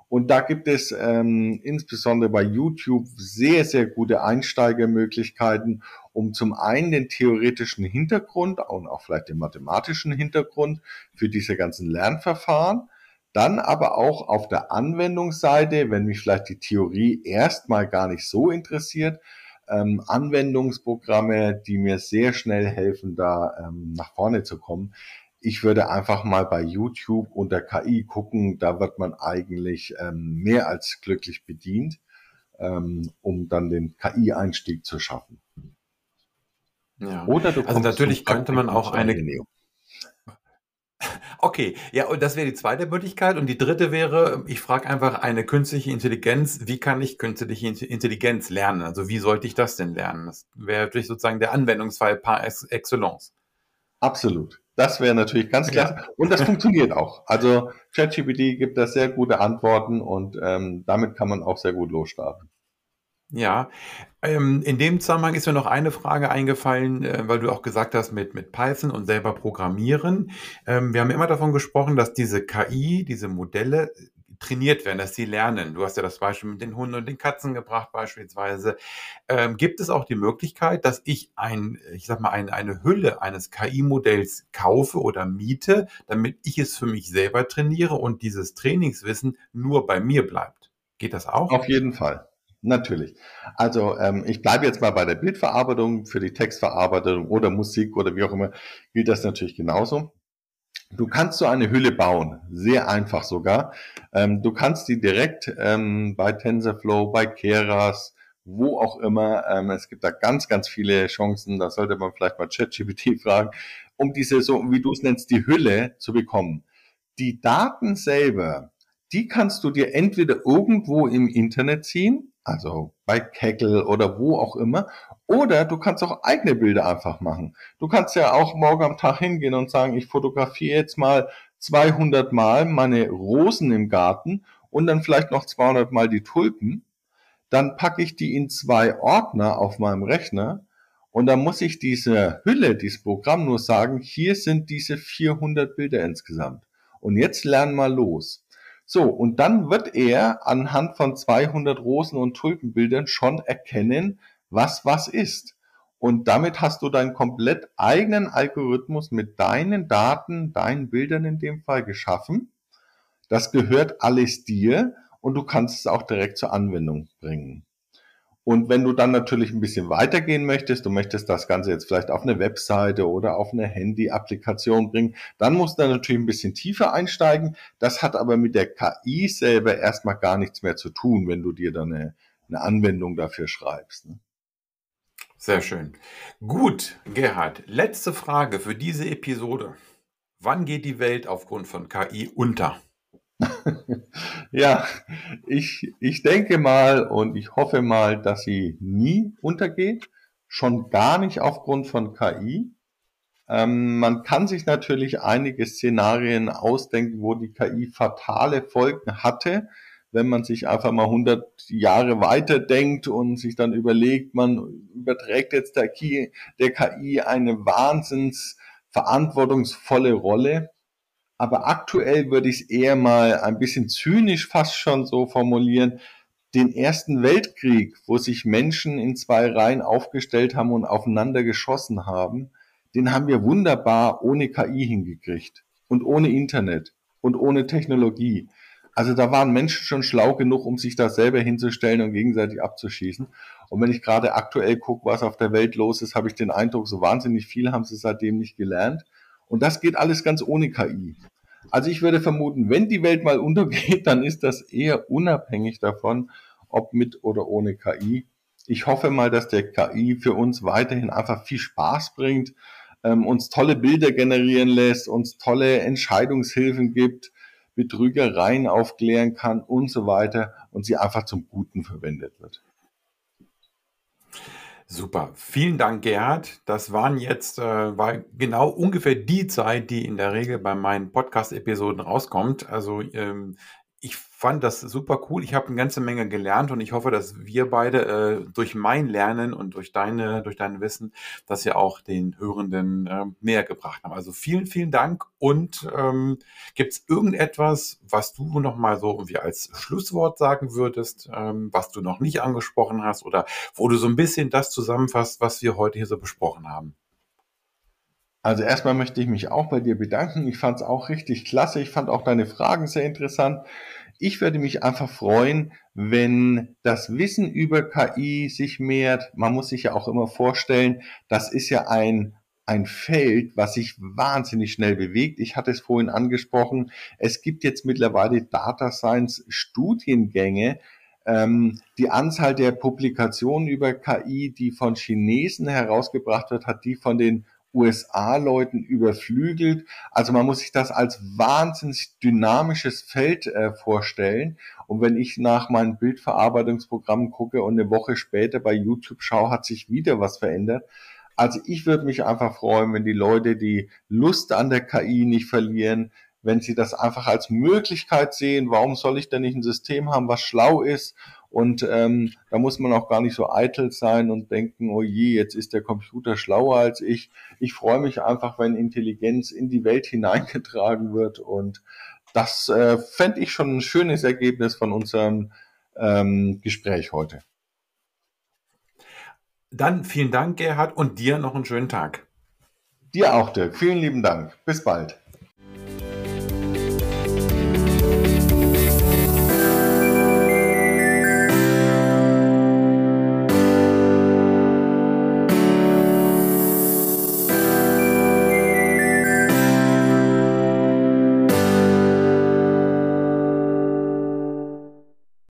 Und da gibt es ähm, insbesondere bei YouTube sehr, sehr gute Einsteigermöglichkeiten, um zum einen den theoretischen Hintergrund und auch vielleicht den mathematischen Hintergrund für diese ganzen Lernverfahren, dann aber auch auf der Anwendungsseite, wenn mich vielleicht die Theorie erstmal gar nicht so interessiert, ähm, Anwendungsprogramme, die mir sehr schnell helfen, da ähm, nach vorne zu kommen. ich würde einfach mal bei YouTube unter KI gucken, da wird man eigentlich ähm, mehr als glücklich bedient, ähm, um dann den KI-Einstieg zu schaffen. Ja. Oder du also natürlich könnte man auch eine, Okay, ja, und das wäre die zweite Möglichkeit. Und die dritte wäre, ich frage einfach eine künstliche Intelligenz, wie kann ich künstliche Intelligenz lernen? Also wie sollte ich das denn lernen? Das wäre natürlich sozusagen der Anwendungsfall par excellence. Absolut. Das wäre natürlich ganz klar. Ja. Und das funktioniert auch. Also ChatGPT gibt da sehr gute Antworten und ähm, damit kann man auch sehr gut losstarten. Ja, ähm, in dem Zusammenhang ist mir noch eine Frage eingefallen, äh, weil du auch gesagt hast mit, mit Python und selber programmieren. Ähm, wir haben immer davon gesprochen, dass diese KI, diese Modelle äh, trainiert werden, dass sie lernen. Du hast ja das Beispiel mit den Hunden und den Katzen gebracht beispielsweise. Ähm, gibt es auch die Möglichkeit, dass ich ein, ich sag mal, ein, eine Hülle eines KI-Modells kaufe oder miete, damit ich es für mich selber trainiere und dieses Trainingswissen nur bei mir bleibt? Geht das auch? Auf jeden Fall. Natürlich. Also ähm, ich bleibe jetzt mal bei der Bildverarbeitung, für die Textverarbeitung oder Musik oder wie auch immer, gilt das natürlich genauso. Du kannst so eine Hülle bauen, sehr einfach sogar. Ähm, du kannst die direkt ähm, bei TensorFlow, bei Keras, wo auch immer. Ähm, es gibt da ganz, ganz viele Chancen. Da sollte man vielleicht mal ChatGPT fragen, um diese so, wie du es nennst, die Hülle zu bekommen. Die Daten selber, die kannst du dir entweder irgendwo im Internet ziehen also bei Kaggle oder wo auch immer. Oder du kannst auch eigene Bilder einfach machen. Du kannst ja auch morgen am Tag hingehen und sagen, ich fotografiere jetzt mal 200 Mal meine Rosen im Garten und dann vielleicht noch 200 Mal die Tulpen. Dann packe ich die in zwei Ordner auf meinem Rechner und dann muss ich diese Hülle, dieses Programm nur sagen, hier sind diese 400 Bilder insgesamt. Und jetzt lernen mal los. So, und dann wird er anhand von 200 Rosen- und Tulpenbildern schon erkennen, was was ist. Und damit hast du deinen komplett eigenen Algorithmus mit deinen Daten, deinen Bildern in dem Fall geschaffen. Das gehört alles dir und du kannst es auch direkt zur Anwendung bringen. Und wenn du dann natürlich ein bisschen weitergehen möchtest, du möchtest das Ganze jetzt vielleicht auf eine Webseite oder auf eine Handy-Applikation bringen, dann musst du natürlich ein bisschen tiefer einsteigen. Das hat aber mit der KI selber erstmal gar nichts mehr zu tun, wenn du dir dann eine, eine Anwendung dafür schreibst. Ne? Sehr schön. Gut, Gerhard, letzte Frage für diese Episode. Wann geht die Welt aufgrund von KI unter? ja, ich, ich denke mal und ich hoffe mal, dass sie nie untergeht, schon gar nicht aufgrund von KI. Ähm, man kann sich natürlich einige Szenarien ausdenken, wo die KI fatale Folgen hatte, wenn man sich einfach mal 100 Jahre weiter denkt und sich dann überlegt, man überträgt jetzt der KI, der KI eine wahnsinns verantwortungsvolle Rolle aber aktuell würde ich es eher mal ein bisschen zynisch fast schon so formulieren. Den Ersten Weltkrieg, wo sich Menschen in zwei Reihen aufgestellt haben und aufeinander geschossen haben, den haben wir wunderbar ohne KI hingekriegt und ohne Internet und ohne Technologie. Also da waren Menschen schon schlau genug, um sich da selber hinzustellen und gegenseitig abzuschießen. Und wenn ich gerade aktuell gucke, was auf der Welt los ist, habe ich den Eindruck, so wahnsinnig viel haben sie seitdem nicht gelernt. Und das geht alles ganz ohne KI. Also ich würde vermuten, wenn die Welt mal untergeht, dann ist das eher unabhängig davon, ob mit oder ohne KI. Ich hoffe mal, dass der KI für uns weiterhin einfach viel Spaß bringt, ähm, uns tolle Bilder generieren lässt, uns tolle Entscheidungshilfen gibt, Betrügereien aufklären kann und so weiter und sie einfach zum Guten verwendet wird. Super. Vielen Dank, Gerhard. Das waren jetzt, äh, war genau ungefähr die Zeit, die in der Regel bei meinen Podcast-Episoden rauskommt. Also ähm, ich fand das super cool. Ich habe eine ganze Menge gelernt und ich hoffe, dass wir beide äh, durch mein Lernen und durch deine, durch dein Wissen, dass wir auch den Hörenden äh, mehr gebracht haben. Also vielen, vielen Dank. Und ähm, gibt es irgendetwas, was du noch mal so irgendwie als Schlusswort sagen würdest, ähm, was du noch nicht angesprochen hast oder wo du so ein bisschen das zusammenfasst, was wir heute hier so besprochen haben? Also erstmal möchte ich mich auch bei dir bedanken. Ich fand es auch richtig klasse. Ich fand auch deine Fragen sehr interessant. Ich würde mich einfach freuen, wenn das Wissen über KI sich mehrt. Man muss sich ja auch immer vorstellen, das ist ja ein ein Feld, was sich wahnsinnig schnell bewegt. Ich hatte es vorhin angesprochen. Es gibt jetzt mittlerweile Data Science Studiengänge. Ähm, die Anzahl der Publikationen über KI, die von Chinesen herausgebracht wird, hat die von den USA-Leuten überflügelt. Also man muss sich das als wahnsinnig dynamisches Feld äh, vorstellen. Und wenn ich nach meinen Bildverarbeitungsprogrammen gucke und eine Woche später bei YouTube schaue, hat sich wieder was verändert. Also ich würde mich einfach freuen, wenn die Leute die Lust an der KI nicht verlieren, wenn sie das einfach als Möglichkeit sehen, warum soll ich denn nicht ein System haben, was schlau ist und ähm, da muss man auch gar nicht so eitel sein und denken, oh je, jetzt ist der Computer schlauer als ich. Ich freue mich einfach, wenn Intelligenz in die Welt hineingetragen wird und das äh, fände ich schon ein schönes Ergebnis von unserem ähm, Gespräch heute. Dann vielen Dank, Gerhard, und dir noch einen schönen Tag. Dir auch, Dirk. Vielen lieben Dank. Bis bald.